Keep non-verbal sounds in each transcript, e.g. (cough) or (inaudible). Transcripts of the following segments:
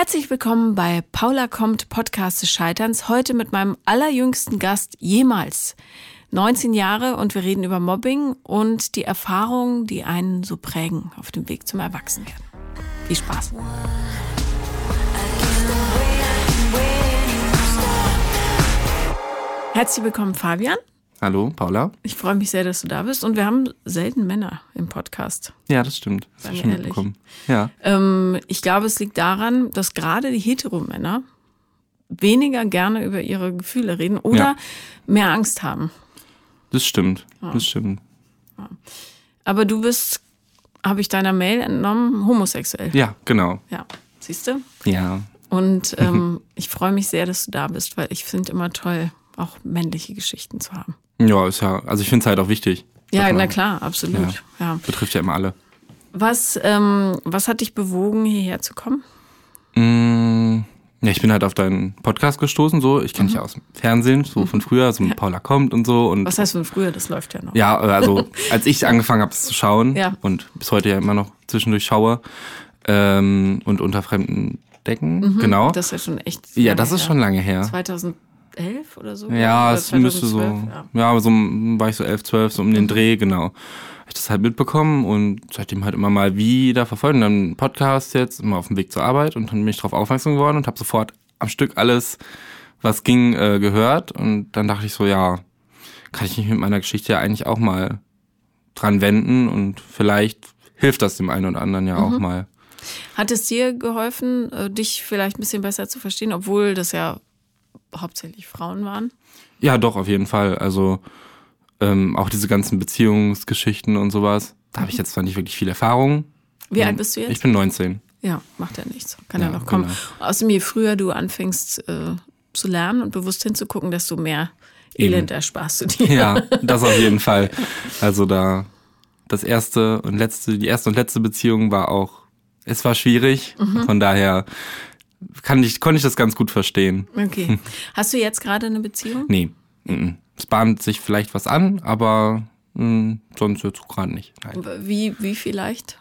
Herzlich willkommen bei Paula kommt Podcast des Scheiterns. Heute mit meinem allerjüngsten Gast jemals. 19 Jahre und wir reden über Mobbing und die Erfahrungen, die einen so prägen auf dem Weg zum Erwachsenwerden. Viel Spaß. Herzlich willkommen, Fabian. Hallo, Paula. Ich freue mich sehr, dass du da bist und wir haben selten Männer im Podcast. Ja, das stimmt. Das mir schon mitbekommen. Ja. Ähm, ich glaube, es liegt daran, dass gerade die Heteromänner weniger gerne über ihre Gefühle reden oder Ja. mehr Angst haben. Das stimmt. Das stimmt. Aber du bist, habe ich deiner Mail entnommen, homosexuell. Ja, genau. Ja, siehst du? Ja. Und (laughs) ähm, ich freue mich sehr, dass du da bist, weil ich finde immer toll, auch männliche Geschichten zu haben. Ja, ist ja, also ich finde es halt auch wichtig. Ja, na klar, absolut. Ja. Betrifft ja immer alle. Was, ähm, was hat dich bewogen, hierher zu kommen? Mm, ja, ich bin halt auf deinen Podcast gestoßen, so. Ich kenne Mhm. dich ja aus dem Fernsehen, so von früher, so mit Paula kommt und so. Und Was heißt von früher? Das läuft ja noch. ja, also (laughs) als ich angefangen habe, es zu schauen Ja. und bis heute ja immer noch zwischendurch schaue ähm, und unter fremden Decken, genau. Mhm. Das ist ja schon echt. ja, das ist her. schon lange her. 2011 oder so? Ja, Oder es müsste so, 2012, ja. ja, aber so war ich so 11, 12, so um den Dreh, genau. Hab ich das halt mitbekommen und seitdem halt immer mal wieder verfolgt. Und dann Podcast jetzt, immer auf dem Weg zur Arbeit und dann bin ich darauf aufmerksam geworden und habe sofort am Stück alles, was ging, äh, gehört. Und dann dachte ich so, ja, kann ich mich mit meiner Geschichte ja eigentlich auch mal dran wenden und vielleicht hilft das dem einen oder anderen ja auch mal. Hat es dir geholfen, äh, dich vielleicht ein bisschen besser zu verstehen, obwohl das ja hauptsächlich Frauen waren? Ja, doch, auf jeden Fall. Also ähm, auch diese ganzen Beziehungsgeschichten und sowas. Da habe ich jetzt zwar nicht wirklich viel Erfahrung. Wie alt bist du jetzt? Ich bin 19. ja, macht ja nichts. Kann ja, Ja, noch kommen. genau. Außerdem, je früher du anfängst äh, zu lernen und bewusst hinzugucken, desto mehr Elend ersparst du dir. Ja, (laughs) das auf jeden Fall. Also da das erste und letzte, die erste und letzte Beziehung war auch, es war schwierig. Mhm. Von daher kann ich, konnte ich das ganz gut verstehen. Okay. Hast du jetzt gerade eine Beziehung? Nee, mhm. es bahnt sich vielleicht was an, aber mh, sonst jetzt gerade nicht. Nein. Wie, wie vielleicht?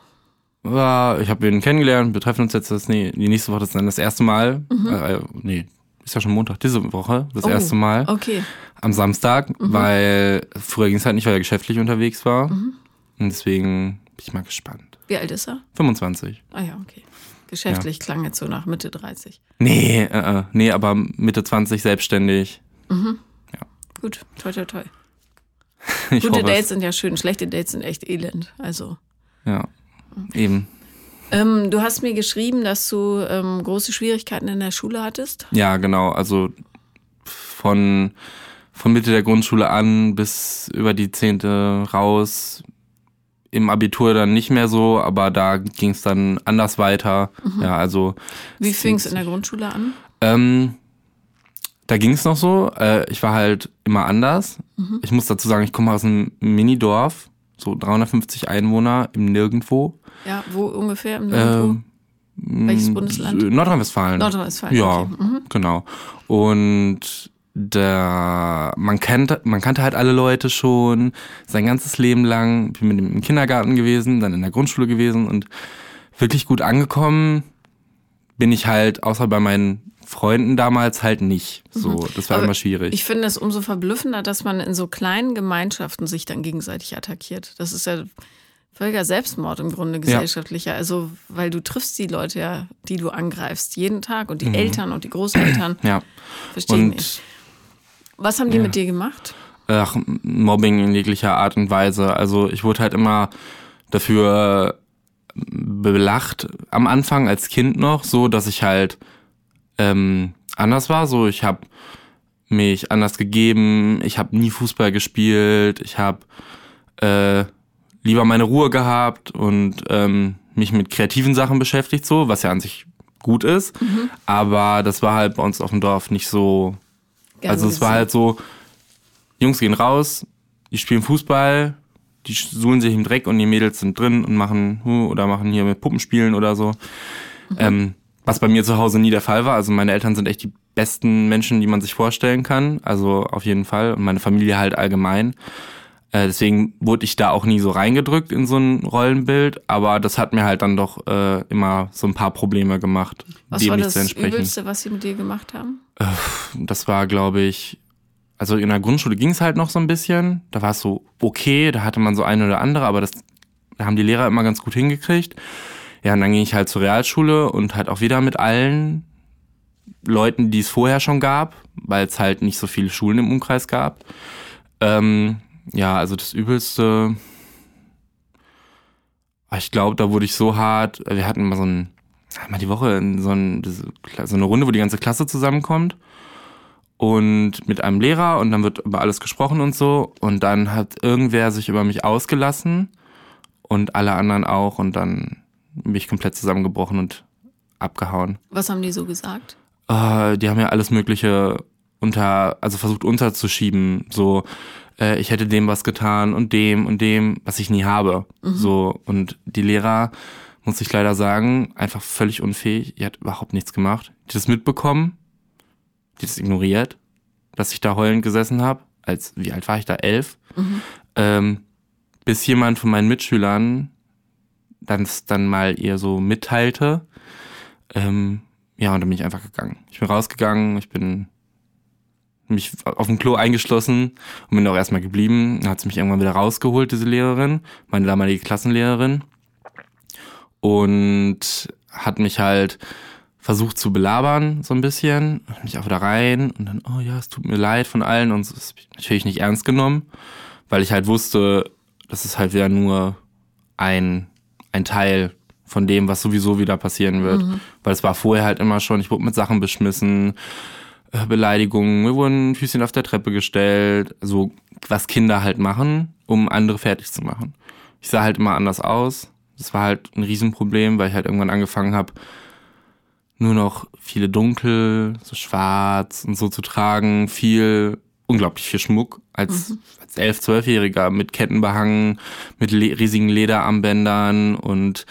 Ich habe ihn kennengelernt, wir treffen uns jetzt das, nee, die nächste Woche das ist dann das erste Mal. Äh, äh, nee, ist ja schon Montag, diese Woche, das Oh, erste Mal. Okay. Am Samstag, weil früher ging es halt nicht, weil er geschäftlich unterwegs war. Und deswegen bin ich mal gespannt. Wie alt ist er? 25. Ah ja, okay. Geschäftlich klang jetzt so nach Mitte 30. Nee, äh, äh, nee, aber Mitte 20 selbstständig. Gut, toi, toi, toi. (laughs) Ich Gute Dates es. sind ja schön, schlechte Dates sind echt elend. Also. Ja, eben. Ähm, du hast mir geschrieben, dass du ähm, große Schwierigkeiten in der Schule hattest. Ja, genau. Also von, von Mitte der Grundschule an bis über die Zehnte raus. Im Abitur dann nicht mehr so, aber da ging es dann anders weiter. Ja, also Wie fing es in der Grundschule an? Ähm, da ging es noch so. Äh, ich war halt immer anders. Ich muss dazu sagen, ich komme aus einem Minidorf, so 350 Einwohner im Nirgendwo. Ja, wo ungefähr im Nirgendwo? Ähm, Welches Bundesland? Nordrhein-Westfalen. Nordrhein-Westfalen. Ja, Okay. Mhm. genau. Und da man kannte, man kannte halt alle Leute schon sein ganzes Leben lang. Bin mit ihm im Kindergarten gewesen, dann in der Grundschule gewesen und wirklich gut angekommen bin ich halt, außer bei meinen Freunden damals halt nicht. So, das war Mhm. Aber immer schwierig. Ich finde es umso verblüffender, dass man in so kleinen Gemeinschaften sich dann gegenseitig attackiert. Das ist ja völliger Selbstmord im Grunde gesellschaftlicher. Also, weil du triffst die Leute ja, die du angreifst, jeden Tag und die Eltern und die Großeltern. Mhm. ja. Verstehe ich nicht. Was haben die ja. mit dir gemacht? ach, Mobbing in jeglicher Art und Weise. Also ich wurde halt immer dafür belacht am Anfang als Kind noch, so dass ich halt ähm, anders war. So ich habe mich anders gegeben, ich habe nie Fußball gespielt, ich habe äh, lieber meine Ruhe gehabt und ähm, mich mit kreativen Sachen beschäftigt, so was ja an sich gut ist. Aber das war halt bei uns auf dem Dorf nicht so Gern also es war halt so, Jungs gehen raus, die spielen Fußball, die suhlen sich im Dreck und die Mädels sind drin und machen oder machen hier mit Puppenspielen oder so. Ähm, was bei mir zu Hause nie der Fall war. Also meine Eltern sind echt die besten Menschen, die man sich vorstellen kann. Also auf jeden Fall. Und meine Familie halt allgemein. Äh, deswegen wurde ich da auch nie so reingedrückt in so ein Rollenbild, aber das hat mir halt dann doch äh, immer so ein paar Probleme gemacht, Was dem war nicht das zu entsprechen. Übelste, was sie mit dir gemacht haben? Das war, glaube ich, also in der Grundschule ging es halt noch so ein bisschen. Da war es so okay, da hatte man so eine oder andere, aber das da haben die Lehrer immer ganz gut hingekriegt. Ja, und dann ging ich halt zur Realschule und halt auch wieder mit allen Leuten, die es vorher schon gab, weil es halt nicht so viele Schulen im Umkreis gab. Ähm, ja, also das Übelste. Ich glaube, da wurde ich so hart. Wir hatten immer so ein, einmal die Woche so, ein, so eine Runde, wo die ganze Klasse zusammenkommt. Und mit einem Lehrer und dann wird über alles gesprochen und so. Und dann hat irgendwer sich über mich ausgelassen und alle anderen auch. Und dann bin ich komplett zusammengebrochen und abgehauen. Was haben die so gesagt? Äh, die haben ja alles Mögliche unter, also versucht unterzuschieben. So, äh, ich hätte dem was getan und dem und dem, was ich nie habe. So, und die Lehrer, muss ich leider sagen, einfach völlig unfähig. Die hat überhaupt nichts gemacht. Die hat das mitbekommen, die hat das ignoriert, dass ich da heulend gesessen habe. Als, wie alt war ich da? Elf. Ähm, bis jemand von meinen Mitschülern dann dann mal ihr so mitteilte. Ähm, ja, und dann bin ich einfach gegangen. Ich bin rausgegangen, ich bin mich auf dem Klo eingeschlossen und bin auch erstmal geblieben. Dann hat sie mich irgendwann wieder rausgeholt, diese Lehrerin, meine damalige Klassenlehrerin. Und hat mich halt versucht zu belabern, so ein bisschen. Hat mich auch wieder rein und dann, oh ja, es tut mir leid von allen. Und das hab ich natürlich nicht ernst genommen, weil ich halt wusste, das ist halt wieder nur ein, ein Teil von dem, was sowieso wieder passieren wird. Weil es war vorher halt immer schon, ich wurde mit Sachen beschmissen, äh, Beleidigungen, mir wurden Füßchen auf der Treppe gestellt, so was Kinder halt machen, um andere fertig zu machen. Ich sah halt immer anders aus. Das war halt ein Riesenproblem, weil ich halt irgendwann angefangen habe, nur noch viele dunkel, so schwarz und so zu tragen, viel, unglaublich viel Schmuck als, als elf, zwölfjähriger mit Ketten behangen, mit le riesigen Lederarmbändern und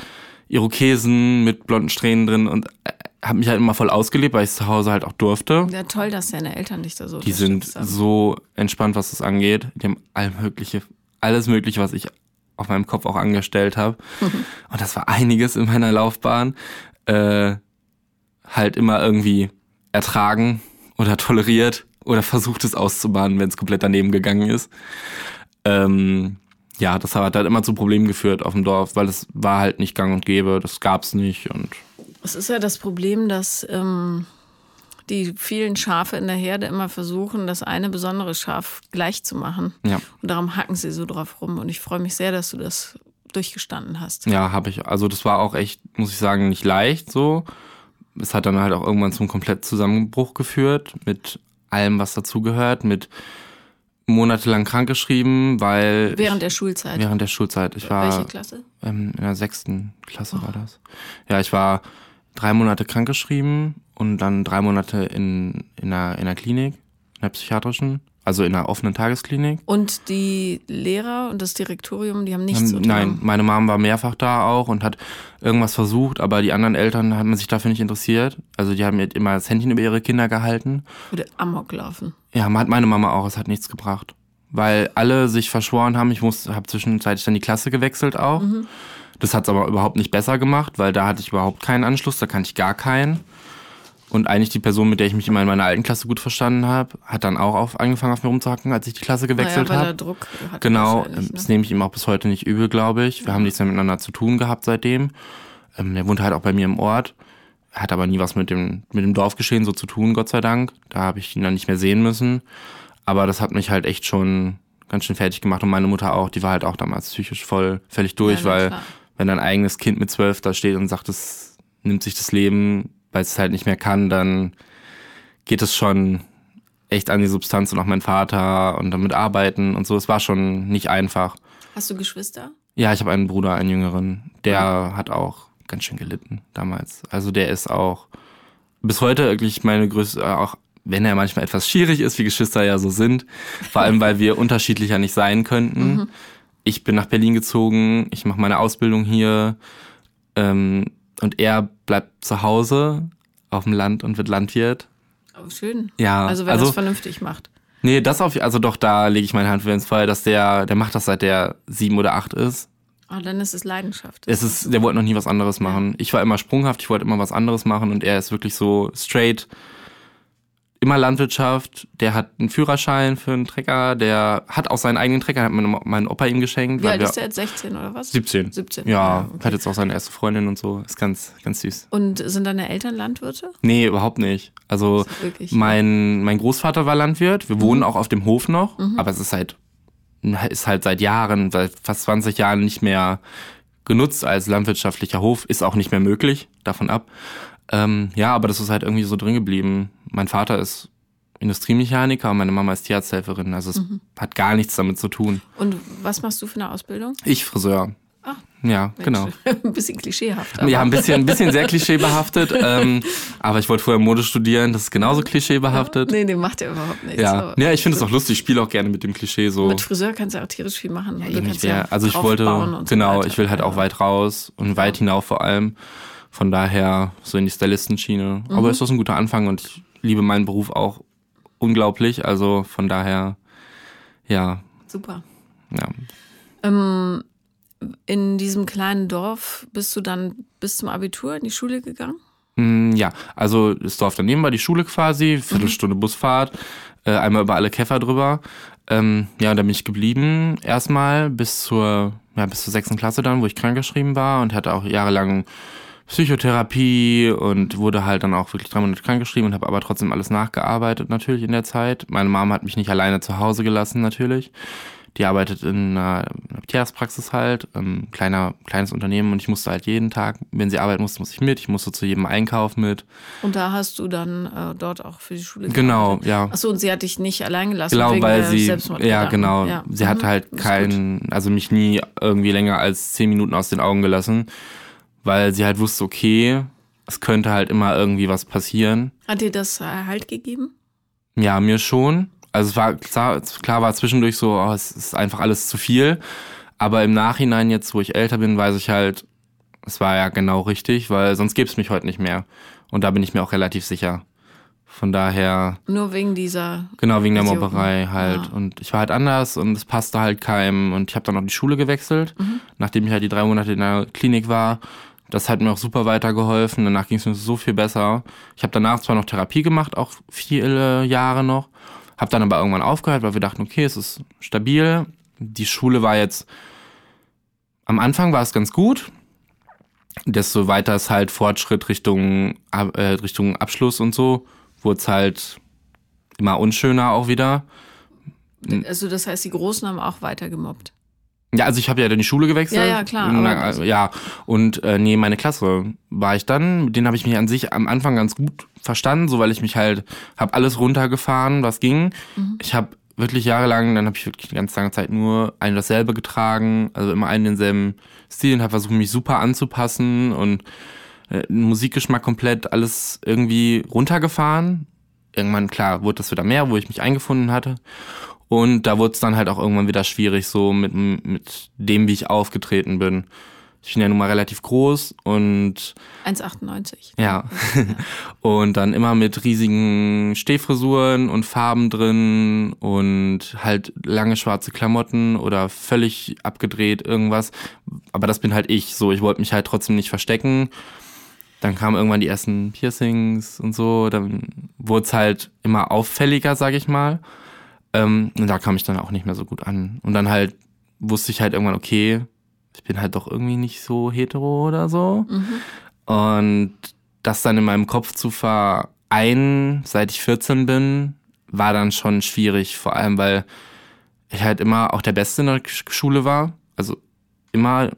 Irokesen mit blonden Strähnen drin und äh, habe mich halt immer voll ausgelebt, weil ich zu Hause halt auch durfte. Ja, toll, dass deine Eltern dich da so Die sind haben. so entspannt, was das angeht. Die haben all mögliche, alles mögliche, was ich auf meinem Kopf auch angestellt habe. (laughs) Und das war einiges in meiner Laufbahn. Äh, halt immer irgendwie ertragen oder toleriert oder versucht es auszubaden, wenn es komplett daneben gegangen ist. Ähm, ja, das hat halt immer zu Problemen geführt auf dem Dorf, weil es war halt nicht gang und gäbe, das gab's nicht und Es ist ja das Problem, dass ähm, die vielen Schafe in der Herde immer versuchen, das eine besondere Schaf gleich zu machen. ja. Und darum hacken sie so drauf rum. Und ich freue mich sehr, dass du das durchgestanden hast. Ja, habe ich. Also das war auch echt, muss ich sagen, nicht leicht so. Es hat dann halt auch irgendwann zum kompletten Zusammenbruch geführt mit allem, was dazugehört, mit monatelang krankgeschrieben, weil Während der Schulzeit. ich, während der Schulzeit. Ich war Welche Klasse? ähm, in der sechsten Klasse war das. Ja, ich war drei Monate krankgeschrieben und dann drei Monate in, in, einer, in einer Klinik, in einer psychiatrischen, also in einer offenen Tagesklinik. Und die Lehrer und das Direktorium, die haben nichts unternommen. Nein, meine Mom war mehrfach da auch und hat irgendwas versucht, aber die anderen Eltern haben sich dafür nicht interessiert. Also die haben immer das Händchen über ihre Kinder gehalten. Würde Amok laufen. Ja, hat meine Mama auch, es hat nichts gebracht. Weil alle sich verschworen haben, ich muss, habe zwischenzeitlich dann die Klasse gewechselt auch. Das hat es aber überhaupt nicht besser gemacht, weil da hatte ich überhaupt keinen Anschluss, da kannte ich gar keinen. Und eigentlich die Person, mit der ich mich immer in meiner alten Klasse gut verstanden habe, hat dann auch auf, angefangen auf mir rumzuhacken, als ich die Klasse gewechselt naja, habe. Druck hat. Genau, das Ne? nehme ich ihm auch bis heute nicht übel, glaube ich. Wir haben nichts mehr miteinander zu tun gehabt seitdem. Ähm, der wohnt halt auch bei mir im Ort, hat aber nie was mit dem, mit dem Dorfgeschehen so zu tun, Gott sei Dank. Da habe ich ihn dann nicht mehr sehen müssen. Aber das hat mich halt echt schon ganz schön fertig gemacht und meine Mutter auch, die war halt auch damals psychisch voll völlig durch, Ja, weil klar. wenn dein eigenes Kind mit zwölf da steht und sagt, es nimmt sich das Leben, weil es halt nicht mehr kann, dann geht es schon echt an die Substanz und auch mein Vater und damit arbeiten und so. Es war schon nicht einfach. Hast du Geschwister? Ja, ich habe einen Bruder, einen jüngeren, der hat auch ganz schön gelitten damals. Also der ist auch bis heute wirklich meine größte, auch wenn er manchmal etwas schwierig ist, wie Geschwister ja so sind, vor allem weil wir unterschiedlicher nicht sein könnten. Ich bin nach Berlin gezogen, ich mache meine Ausbildung hier ähm, und er bleibt zu Hause auf dem Land und wird Landwirt. Oh, schön. Ja, Also wenn er also- das vernünftig macht. Nee, das auf, also doch, da lege ich meine Hand für ins Feuer, dass der, der macht das seit der sieben oder acht ist. Oh, dann ist es Leidenschaft. Es ist, der wollte noch nie was anderes machen. Ich war immer sprunghaft, ich wollte immer was anderes machen und er ist wirklich so straight immer Landwirtschaft, der hat einen Führerschein für einen Trecker, der hat auch seinen eigenen Trecker, hat mein, mein Opa ihm geschenkt. Wie alt ist der jetzt? 16 oder was? 17. 17. Ja, ja okay. hat jetzt auch seine erste Freundin und so. Ist ganz, ganz süß. Und sind deine Eltern Landwirte? Nee, überhaupt nicht. Also mein, mein Großvater war Landwirt. Wir mhm. wohnen auch auf dem Hof noch, mhm. aber es ist halt, ist halt seit Jahren, seit fast 20 Jahren nicht mehr genutzt als landwirtschaftlicher Hof. Ist auch nicht mehr möglich, davon ab. Ähm, ja, aber das ist halt irgendwie so drin geblieben. Mein Vater ist Industriemechaniker und meine Mama ist Tierarzthelferin. Also es mhm. hat gar nichts damit zu tun. Und was machst du für eine Ausbildung? Ich Friseur. Ach, ja, Mensch. genau. (laughs) ein bisschen klischeehaft. Aber. Ja, ein bisschen, ein bisschen sehr klischeebehaftet. ähm, aber ich wollte vorher Mode studieren, das ist genauso klischeebehaftet. Ja, nee, nee, macht ja überhaupt nichts. Ja, ja ich finde es auch lustig, ich spiele auch gerne mit dem Klischee so. Mit Friseur kannst du auch tierisch viel machen. Ja, ich wär, also ich wollte, genau, so ich will halt auch weit raus und weit hinauf vor allem. Von daher so in die Stylistenschiene. Mhm. Aber ist das ein guter Anfang und ich liebe meinen Beruf auch unglaublich. Also von daher, ja. Super. Ja. Ähm, in diesem kleinen Dorf bist du dann bis zum Abitur in die Schule gegangen? Mm, ja, also das Dorf daneben war die Schule quasi, Viertelstunde mhm. Busfahrt, äh, einmal über alle Käfer drüber. Ähm, ja, und da bin ich geblieben erstmal bis zur, ja, bis zur sechsten Klasse dann, wo ich krankgeschrieben war und hatte auch jahrelang Psychotherapie und wurde halt dann auch wirklich drei Monate krankgeschrieben und habe aber trotzdem alles nachgearbeitet natürlich in der Zeit. Meine Mama hat mich nicht alleine zu Hause gelassen natürlich. Die arbeitet in einer Tierarztpraxis halt, ähm, kleiner, kleines Unternehmen und ich musste halt jeden Tag, wenn sie arbeiten musste, musste ich mit. Ich musste zu jedem Einkauf mit. Und da hast du dann äh, dort auch für die Schule Genau, ja. Achso, und sie hat dich nicht allein gelassen genau, wegen weil sie, Ja, genau. Ja. Sie mhm, hat halt keinen, also mich nie irgendwie länger als zehn Minuten aus den Augen gelassen weil sie halt wusste, okay, es könnte halt immer irgendwie was passieren. Hat dir das Halt gegeben? Ja, mir schon. Also es war klar, klar war zwischendurch so, oh, es ist einfach alles zu viel. Aber im Nachhinein jetzt, wo ich älter bin, weiß ich halt, es war ja genau richtig, weil sonst gäbe es mich heute nicht mehr. Und da bin ich mir auch relativ sicher. Von daher. Nur wegen dieser. Genau, wegen der Mobberei halt. Ja. Und ich war halt anders und es passte halt keinem. Und ich habe dann auch die Schule gewechselt, mhm. nachdem ich halt die drei Monate in der Klinik war. Das hat mir auch super weitergeholfen. Danach ging es mir so viel besser. Ich habe danach zwar noch Therapie gemacht, auch viele Jahre noch. Habe dann aber irgendwann aufgehört, weil wir dachten, okay, es ist stabil. Die Schule war jetzt. Am Anfang war es ganz gut. Desto weiter es halt Fortschritt Richtung, äh, Richtung Abschluss und so, wurde es halt immer unschöner auch wieder. Also das heißt, die Großen haben auch weiter gemobbt. Ja, also ich habe ja dann die Schule gewechselt. Ja, ja, klar. Na, ja, und äh, nee, meine Klasse war ich dann. Mit denen habe ich mich an sich am Anfang ganz gut verstanden, so weil ich mich halt, habe alles runtergefahren, was ging. Mhm. Ich habe wirklich jahrelang, dann habe ich wirklich die ganz lange Zeit nur ein dasselbe getragen, also immer einen denselben Stil und habe versucht, mich super anzupassen und äh, Musikgeschmack komplett alles irgendwie runtergefahren. Irgendwann, klar, wurde das wieder mehr, wo ich mich eingefunden hatte. Und da wurde es dann halt auch irgendwann wieder schwierig, so mit, mit dem, wie ich aufgetreten bin. Ich bin ja nun mal relativ groß und 1,98. Ja. (laughs) und dann immer mit riesigen Stehfrisuren und Farben drin und halt lange schwarze Klamotten oder völlig abgedreht irgendwas. Aber das bin halt ich. So, ich wollte mich halt trotzdem nicht verstecken. Dann kamen irgendwann die ersten Piercings und so. Dann wurde es halt immer auffälliger, sag ich mal. Ähm, und da kam ich dann auch nicht mehr so gut an. Und dann halt wusste ich halt irgendwann, okay, ich bin halt doch irgendwie nicht so hetero oder so. Mhm. Und das dann in meinem Kopf zu vereinen, seit ich 14 bin, war dann schon schwierig. Vor allem, weil ich halt immer auch der Beste in der Schule war. Also immer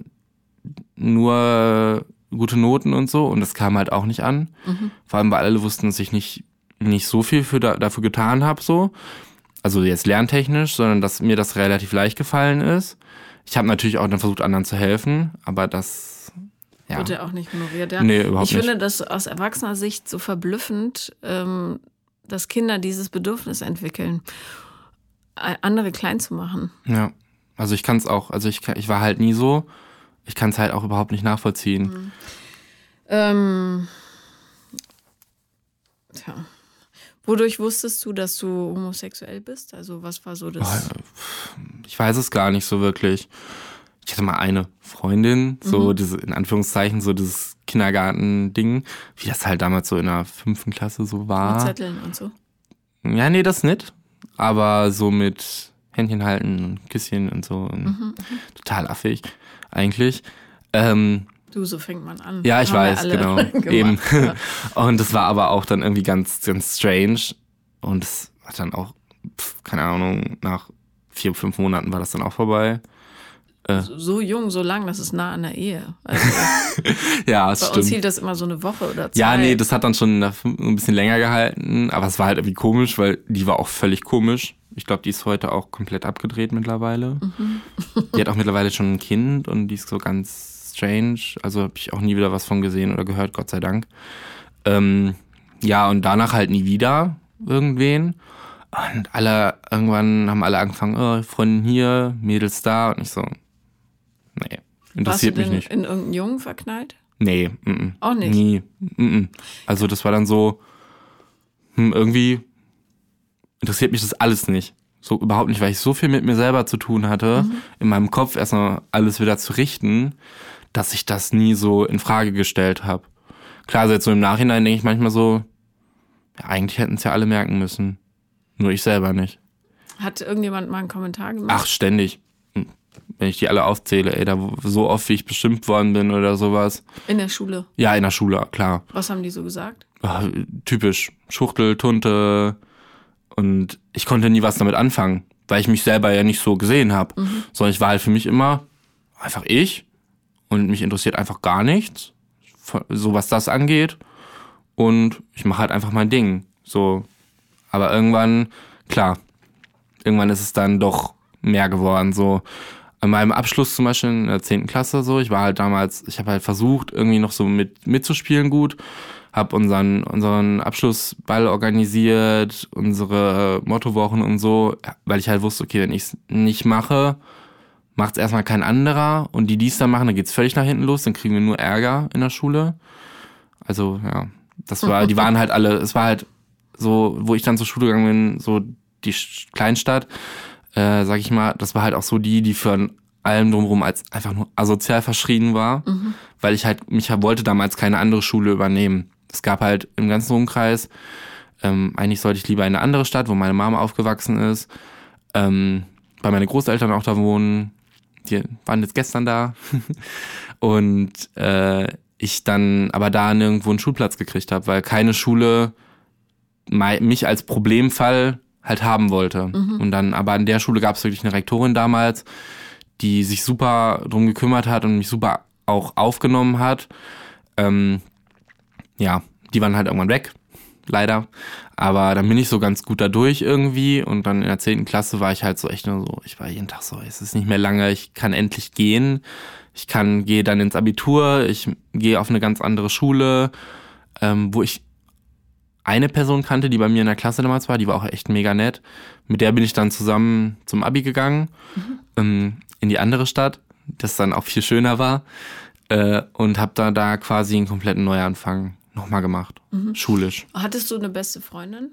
nur gute Noten und so. Und das kam halt auch nicht an. Mhm. Vor allem, weil alle wussten, dass ich nicht, nicht so viel für da, dafür getan habe. So also jetzt lerntechnisch, sondern dass mir das relativ leicht gefallen ist. Ich habe natürlich auch dann versucht, anderen zu helfen, aber das ja. wird ja auch nicht honoriert. Ja. Nee, überhaupt ich nicht. finde das aus erwachsener Sicht so verblüffend, ähm, dass Kinder dieses Bedürfnis entwickeln, andere klein zu machen. Ja, also ich kann es auch, also ich, ich war halt nie so, ich kann es halt auch überhaupt nicht nachvollziehen. Mhm. Ähm, tja. Wodurch wusstest du, dass du homosexuell bist? Also was war so das? Ich weiß es gar nicht so wirklich. Ich hatte mal eine Freundin, so Mhm. diese, in Anführungszeichen, so dieses Kindergarten-Ding, wie das halt damals so in der fünften Klasse so Mit war. Zetteln und so. Ja, nee, das nicht. Aber so mit Händchen halten und Küsschen und so. Und Mhm, Total affig, eigentlich. Ähm, Du, so fängt man an. ja, ich weiß, genau. (laughs) gemacht. Eben. Ja. (laughs) Und das war aber auch dann irgendwie ganz, ganz strange. Und es hat dann auch, pf, keine Ahnung, nach vier, fünf Monaten war das dann auch vorbei. So, so jung, so lang, das ist nah an der Ehe. Also (laughs) Ja, es bei uns stimmt. hielt das immer so eine Woche oder zwei. Ja, nee, das hat dann schon ein bisschen länger gehalten, aber es war halt irgendwie komisch, weil die war auch völlig komisch. Ich glaube, die ist heute auch komplett abgedreht mittlerweile. Mhm. Die hat auch mittlerweile schon ein Kind und die ist so ganz strange. Also habe ich auch nie wieder was von gesehen oder gehört, Gott sei Dank. Ähm, ja, und danach halt nie wieder irgendwen. Und alle, irgendwann haben alle angefangen, oh, Freundin hier, Mädels da. Und ich so, nee, interessiert mich nicht. in irgendeinen Jungen verknallt? Nee, mm -mm. Auch nicht? Nie. -mm. Also das war dann so, hm, irgendwie interessiert mich das alles nicht. So überhaupt nicht, weil ich so viel mit mir selber zu tun hatte, Mhm. in meinem Kopf erstmal alles wieder zu richten, dass ich das nie so in Frage gestellt habe. Klar, also jetzt so im Nachhinein denke ich manchmal so, ja, eigentlich hätten es ja alle merken müssen. Nur ich selber nicht. Hat irgendjemand mal einen Kommentar gemacht? Ach, ständig. Hm. Wenn ich die alle aufzähle, ey, da so oft wie ich bestimmt worden bin oder sowas. In der Schule. Ja, in der Schule, klar. Was haben die so gesagt? Ah, typisch Schuchtel, Tunte und ich konnte nie was damit anfangen, weil ich mich selber ja nicht so gesehen habe, sondern ich war halt für mich immer einfach ich und mich interessiert einfach gar nichts, so was das angeht und ich mache halt einfach mein Ding, so. Aber irgendwann, klar, irgendwann ist es dann doch mehr geworden, so. An meinem Abschluss zum Beispiel in der 10. Klasse so, ich war halt damals, ich habe halt versucht, irgendwie noch so mit mitzuspielen gut, habe unseren, unseren Abschlussball organisiert, unsere Mottowochen und so, weil ich halt wusste, okay, wenn ich es nicht mache, macht es erstmal kein anderer und die, die es dann machen, dann geht's völlig nach hinten los, dann kriegen wir nur Ärger in der Schule. Also ja, das war, die waren halt alle, es war halt so, wo ich dann zur Schule gegangen bin, so die Kleinstadt, äh, sag ich mal, das war halt auch so die, die für allem drumherum als einfach nur asozial verschrien war, weil ich halt, mich wollte damals keine andere Schule übernehmen. Es gab halt im ganzen Umkreis, ähm, eigentlich sollte ich lieber in eine andere Stadt, wo meine Mama aufgewachsen ist, ähm, weil meine Großeltern auch da wohnen, die waren jetzt gestern da (laughs) und äh, ich dann aber da nirgendwo einen Schulplatz gekriegt habe, weil keine Schule mich als Problemfall halt haben wollte. Und dann, aber an der Schule gab es wirklich eine Rektorin damals, die sich super drum gekümmert hat und mich super auch aufgenommen hat. Ähm, ja, die waren halt irgendwann weg, leider. Aber dann bin ich so ganz gut dadurch irgendwie und dann in der 10. Klasse war ich halt so echt nur so, ich war jeden Tag so, es ist nicht mehr lange, ich kann endlich gehen. Ich kann, gehe dann ins Abitur, ich gehe auf eine ganz andere Schule, ähm, wo ich eine Person kannte, die bei mir in der Klasse damals war, die war auch echt mega nett. Mit der bin ich dann zusammen zum Abi gegangen, ähm, in die andere Stadt, das dann auch viel schöner war. Äh, und habe da, da quasi einen kompletten Neuanfang nochmal gemacht, schulisch. Hattest du eine beste Freundin?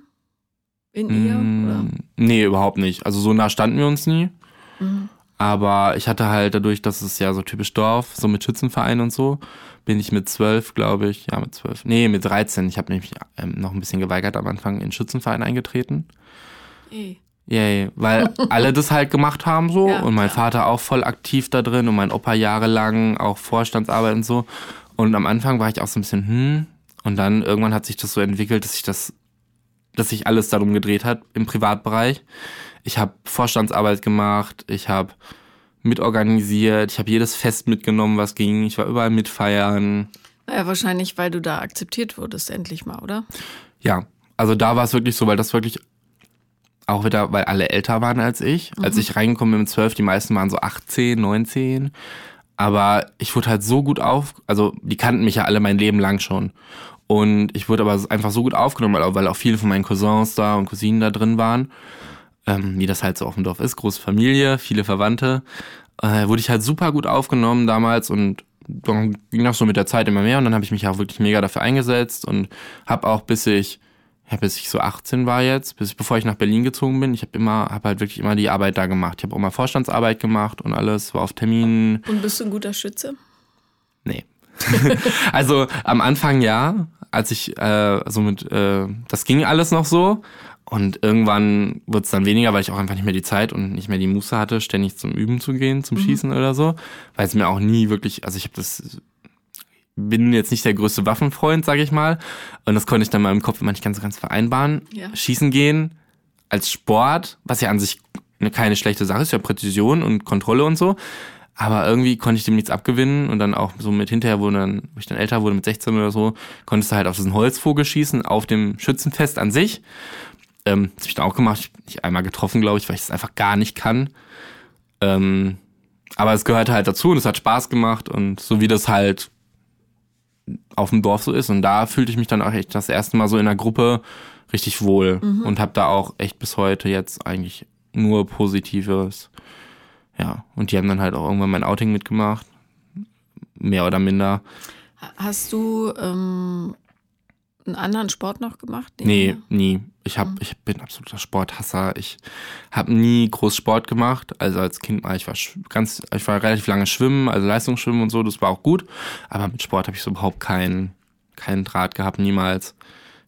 In ihr? Oder? Mm, Nee, überhaupt nicht. Also so nah standen wir uns nie. Aber ich hatte halt dadurch, dass es ja so typisch Dorf, so mit Schützenverein und so, bin ich mit zwölf, glaube ich, ja mit zwölf, nee, mit 13, ich habe nämlich ähm, noch ein bisschen geweigert am Anfang, in Schützenverein eingetreten. Ey. Yay, weil (laughs) alle das halt gemacht haben so Ja, und mein klar. Vater auch voll aktiv da drin und mein Opa jahrelang auch Vorstandsarbeit und so. Und am Anfang war ich auch so ein bisschen, hm, und dann irgendwann hat sich das so entwickelt, dass sich das, dass sich alles darum gedreht hat im Privatbereich. Ich habe Vorstandsarbeit gemacht, ich habe mitorganisiert, ich habe jedes Fest mitgenommen, was ging, ich war überall mitfeiern. Naja, wahrscheinlich, weil du da akzeptiert wurdest, endlich mal, oder? Ja, also da war es wirklich so, weil das wirklich auch wieder, weil alle älter waren als ich. Als ich reingekommen bin mit 12, die meisten waren so 18, 19. Aber ich wurde halt so gut auf, also die kannten mich ja alle mein Leben lang schon. Und ich wurde aber einfach so gut aufgenommen, weil auch, viele von meinen Cousins da und Cousinen da drin waren. Ähm, wie das halt so auf dem Dorf ist, große Familie, viele Verwandte. Äh, wurde ich halt super gut aufgenommen damals und dann ging das so mit der Zeit immer mehr und dann habe ich mich auch wirklich mega dafür eingesetzt und habe auch bis ich ja, bis ich so 18 war jetzt, bis bevor ich nach Berlin gezogen bin, ich habe immer, habe halt wirklich immer die Arbeit da gemacht. Ich habe auch mal Vorstandsarbeit gemacht und alles, war auf Terminen. Und bist du ein guter Schütze? Nee. (laughs) also am Anfang ja, als ich äh, so mit, äh, das ging alles noch so. Und irgendwann wird es dann weniger, weil ich auch einfach nicht mehr die Zeit und nicht mehr die Muße hatte, ständig zum Üben zu gehen, zum mhm. Schießen oder so. Weil es mir auch nie wirklich, also ich habe das bin jetzt nicht der größte Waffenfreund, sage ich mal. Und das konnte ich dann mal im Kopf immer nicht ganz, ganz vereinbaren. Ja. Schießen gehen als Sport, was ja an sich keine schlechte Sache ist, ja Präzision und Kontrolle und so. Aber irgendwie konnte ich dem nichts abgewinnen und dann auch so mit hinterher, wo, dann, wo ich dann älter wurde, mit 16 oder so, konntest du halt auf diesen Holzvogel schießen, auf dem Schützenfest an sich. Ähm, das habe ich dann auch gemacht. Ich nicht einmal getroffen, glaube ich, weil ich das einfach gar nicht kann. Ähm, aber es gehört halt dazu und es hat Spaß gemacht und so wie das halt auf dem Dorf so ist. Und da fühlte ich mich dann auch echt das erste Mal so in der Gruppe richtig wohl mhm. und habe da auch echt bis heute jetzt eigentlich nur Positives. Ja, und die haben dann halt auch irgendwann mein Outing mitgemacht. Mehr oder minder. Hast du ähm, einen anderen Sport noch gemacht? Nee, nie. Ich, hab, mhm. ich bin absoluter Sporthasser. Ich habe nie groß Sport gemacht. Also als Kind war ich war ganz, ich war relativ lange schwimmen, also Leistungsschwimmen und so, das war auch gut. Aber mit Sport habe ich so überhaupt keinen keinen Draht gehabt, niemals.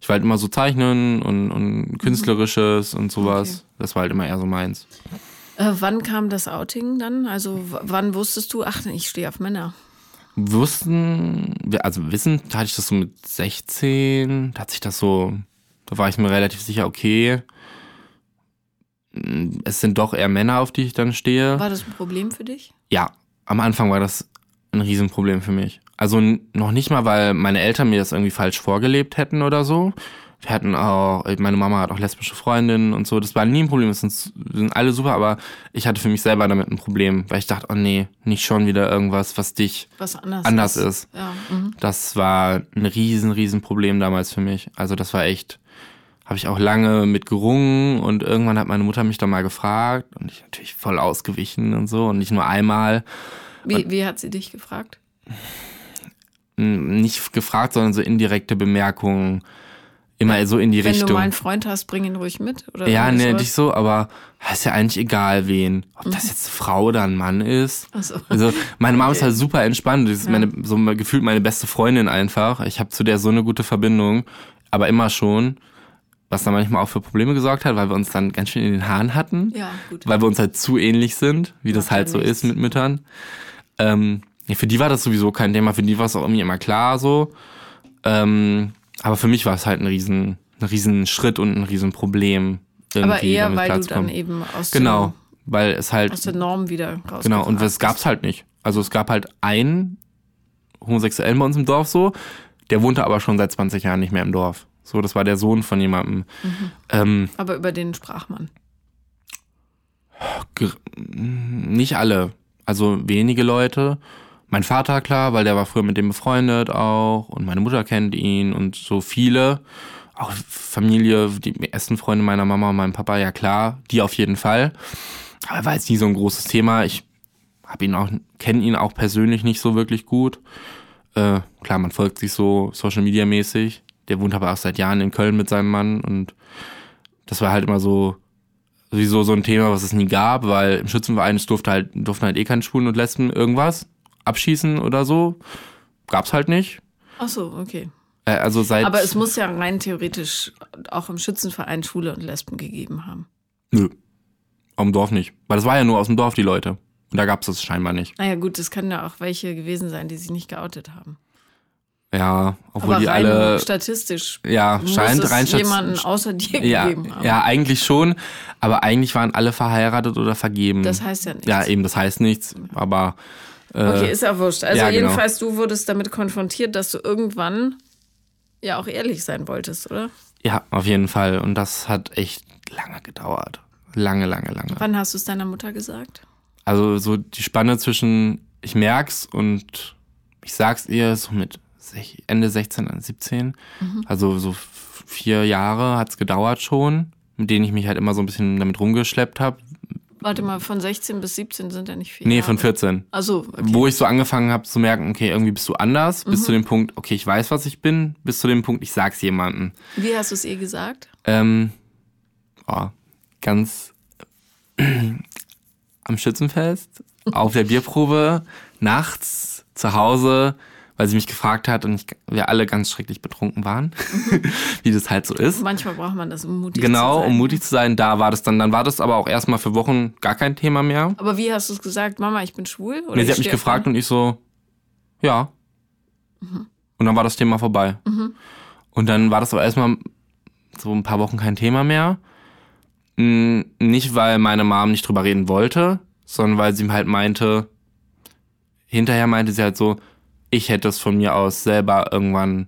Ich war halt immer so zeichnen und, und künstlerisches mhm. und sowas. Okay. Das war halt immer eher so meins. Äh, wann kam das Outing dann? Also wann wusstest du, ach, ich stehe auf Männer? wussten, also wissen, da hatte ich das so mit 16, da hat sich das so, da war ich mir relativ sicher, okay, es sind doch eher Männer, auf die ich dann stehe. War das ein Problem für dich? Ja, am Anfang war das ein Riesenproblem für mich. Also noch nicht mal, weil meine Eltern mir das irgendwie falsch vorgelebt hätten oder so, wir hatten auch, meine Mama hat auch lesbische Freundinnen und so. Das war nie ein Problem. Das sind, sind alle super, aber ich hatte für mich selber damit ein Problem, weil ich dachte, oh nee, nicht schon wieder irgendwas, was dich was anders, anders ist. ist. Ja. Mhm. Das war ein riesen, riesen Problem damals für mich. Also das war echt, habe ich auch lange mit gerungen und irgendwann hat meine Mutter mich dann mal gefragt und ich natürlich voll ausgewichen und so und nicht nur einmal. Wie, wie hat sie dich gefragt? Nicht gefragt, sondern so indirekte Bemerkungen immer so in die Wenn Richtung. Wenn du mal einen Freund hast, bring ihn ruhig mit. Oder ja, nee, nicht so, aber ist ja eigentlich egal wen. Ob mhm. das jetzt eine Frau oder ein Mann ist. Ach so. Also meine Mama ist halt (laughs) super entspannt. Das ist ja. meine, so gefühlt meine beste Freundin einfach. Ich habe zu der so eine gute Verbindung, aber immer schon. Was dann manchmal auch für Probleme gesorgt hat, weil wir uns dann ganz schön in den Haaren hatten. Ja, gut. Weil wir uns halt zu ähnlich sind, wie das halt so nichts. ist mit Müttern. Ähm, ja, für die war das sowieso kein Thema, für die war es auch irgendwie immer klar so. Ähm, aber für mich war es halt ein riesen, ein riesen Schritt und ein riesen Problem. Aber eher, weil du dann eben aus, genau, der, weil es halt, aus der Norm wieder raus Genau, und es gab's halt nicht. Also es gab halt einen Homosexuellen bei uns im Dorf so, der wohnte aber schon seit 20 Jahren nicht mehr im Dorf. So, das war der Sohn von jemandem. Mhm. Ähm, aber über den sprach man. Nicht alle. Also wenige Leute. Mein Vater, klar, weil der war früher mit dem befreundet auch und meine Mutter kennt ihn und so viele. Auch Familie, die ersten Freunde meiner Mama und meinem Papa, ja klar, die auf jeden Fall. Aber war jetzt nie so ein großes Thema. Ich hab ihn auch, kenne ihn auch persönlich nicht so wirklich gut. Äh, klar, man folgt sich so Social Media mäßig. Der wohnt aber auch seit Jahren in Köln mit seinem Mann und das war halt immer so sowieso so ein Thema, was es nie gab, weil im Schützenverein durfte halt, durften halt eh keine Schwulen und Lesben irgendwas abschießen oder so. Gab's halt nicht. Ach so, okay. Äh, also seit Aber es muss ja rein theoretisch auch im Schützenverein Schwule und Lesben gegeben haben. Nö. Am Dorf nicht. Weil das war ja nur aus dem Dorf, die Leute. Und da gab's das scheinbar nicht. Naja, gut, es können ja auch welche gewesen sein, die sich nicht geoutet haben. Ja, obwohl Aber die alle. Statistisch. Ja, scheint es rein jemanden außer dir ja, gegeben haben. Ja, eigentlich schon. Aber eigentlich waren alle verheiratet oder vergeben. Das heißt ja nichts. Ja, eben, das heißt nichts. Aber äh, okay, ist ja wurscht. Also ja, genau. jedenfalls, genau. du wurdest damit konfrontiert, dass du irgendwann ja auch ehrlich sein wolltest, oder? Ja, auf jeden Fall. Und das hat echt lange gedauert. Lange, lange, lange. Wann hast du es deiner Mutter gesagt? Also so die Spanne zwischen ich merk's und ich sag's ihr so mit Ende 16, 17. Mhm. Also so vier Jahre hat's gedauert schon, mit denen ich mich halt immer so ein bisschen damit rumgeschleppt habe, Warte mal, von 16 bis 17 sind ja nicht viele. Nee, Jahre. von 14. Also, okay. Wo ich so angefangen habe zu merken, okay, irgendwie bist du anders, bis zu dem Punkt, okay, ich weiß, was ich bin, bis zu dem Punkt, ich sag's jemandem. wie hast du es ihr gesagt? Ähm, oh, ganz am Schützenfest, auf der Bierprobe, nachts zu Hause, weil sie mich gefragt hat und ich, wir alle ganz schrecklich betrunken waren, (laughs) wie das halt so ist. Manchmal braucht man das, um mutig Genau, zu sein. um mutig zu sein, da war das dann, dann war das aber auch erstmal für Wochen gar kein Thema mehr. Aber wie hast du es gesagt? Mama, ich bin schwul? Oder Nee, sie hat mich gefragt auf und ich so, ja. Und dann war das Thema vorbei. Und dann war das aber erstmal so ein paar Wochen kein Thema mehr. Mm, Nicht, weil meine Mom nicht drüber reden wollte, sondern weil sie halt meinte, hinterher meinte sie halt so, ich hätte es von mir aus selber irgendwann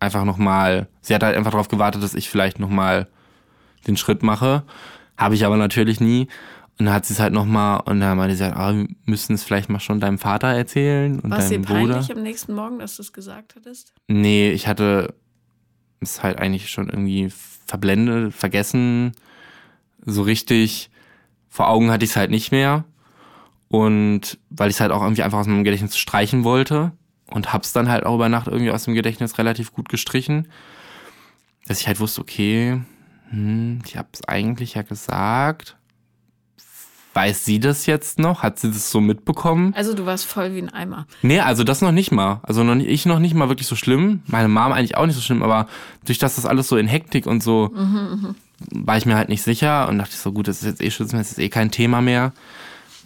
einfach nochmal, sie hat halt einfach darauf gewartet, dass ich vielleicht nochmal den Schritt mache. Habe ich aber natürlich nie. Und dann hat sie es halt nochmal, und dann meinte sie halt, ah, wir müssen es vielleicht mal schon deinem Vater erzählen und War es dir peinlich am nächsten Morgen, dass du es gesagt hattest? Nee, ich hatte es halt eigentlich schon irgendwie verblendet, vergessen. So richtig vor Augen hatte ich es halt nicht mehr. Und weil ich es halt auch irgendwie einfach aus meinem Gedächtnis streichen wollte und hab's dann halt auch über Nacht irgendwie aus dem Gedächtnis relativ gut gestrichen, dass ich halt wusste, okay, hm, ich hab's eigentlich ja gesagt. Weiß sie das jetzt noch? Hat sie das so mitbekommen? Also du warst voll wie ein Eimer. Nee, also das noch nicht mal. Also noch nicht, ich noch nicht mal wirklich so schlimm. Meine Mom eigentlich auch nicht so schlimm, aber durch das das alles so in Hektik und so war ich mir halt nicht sicher und dachte so, gut, das ist jetzt eh Schützenfest, das ist eh kein Thema mehr.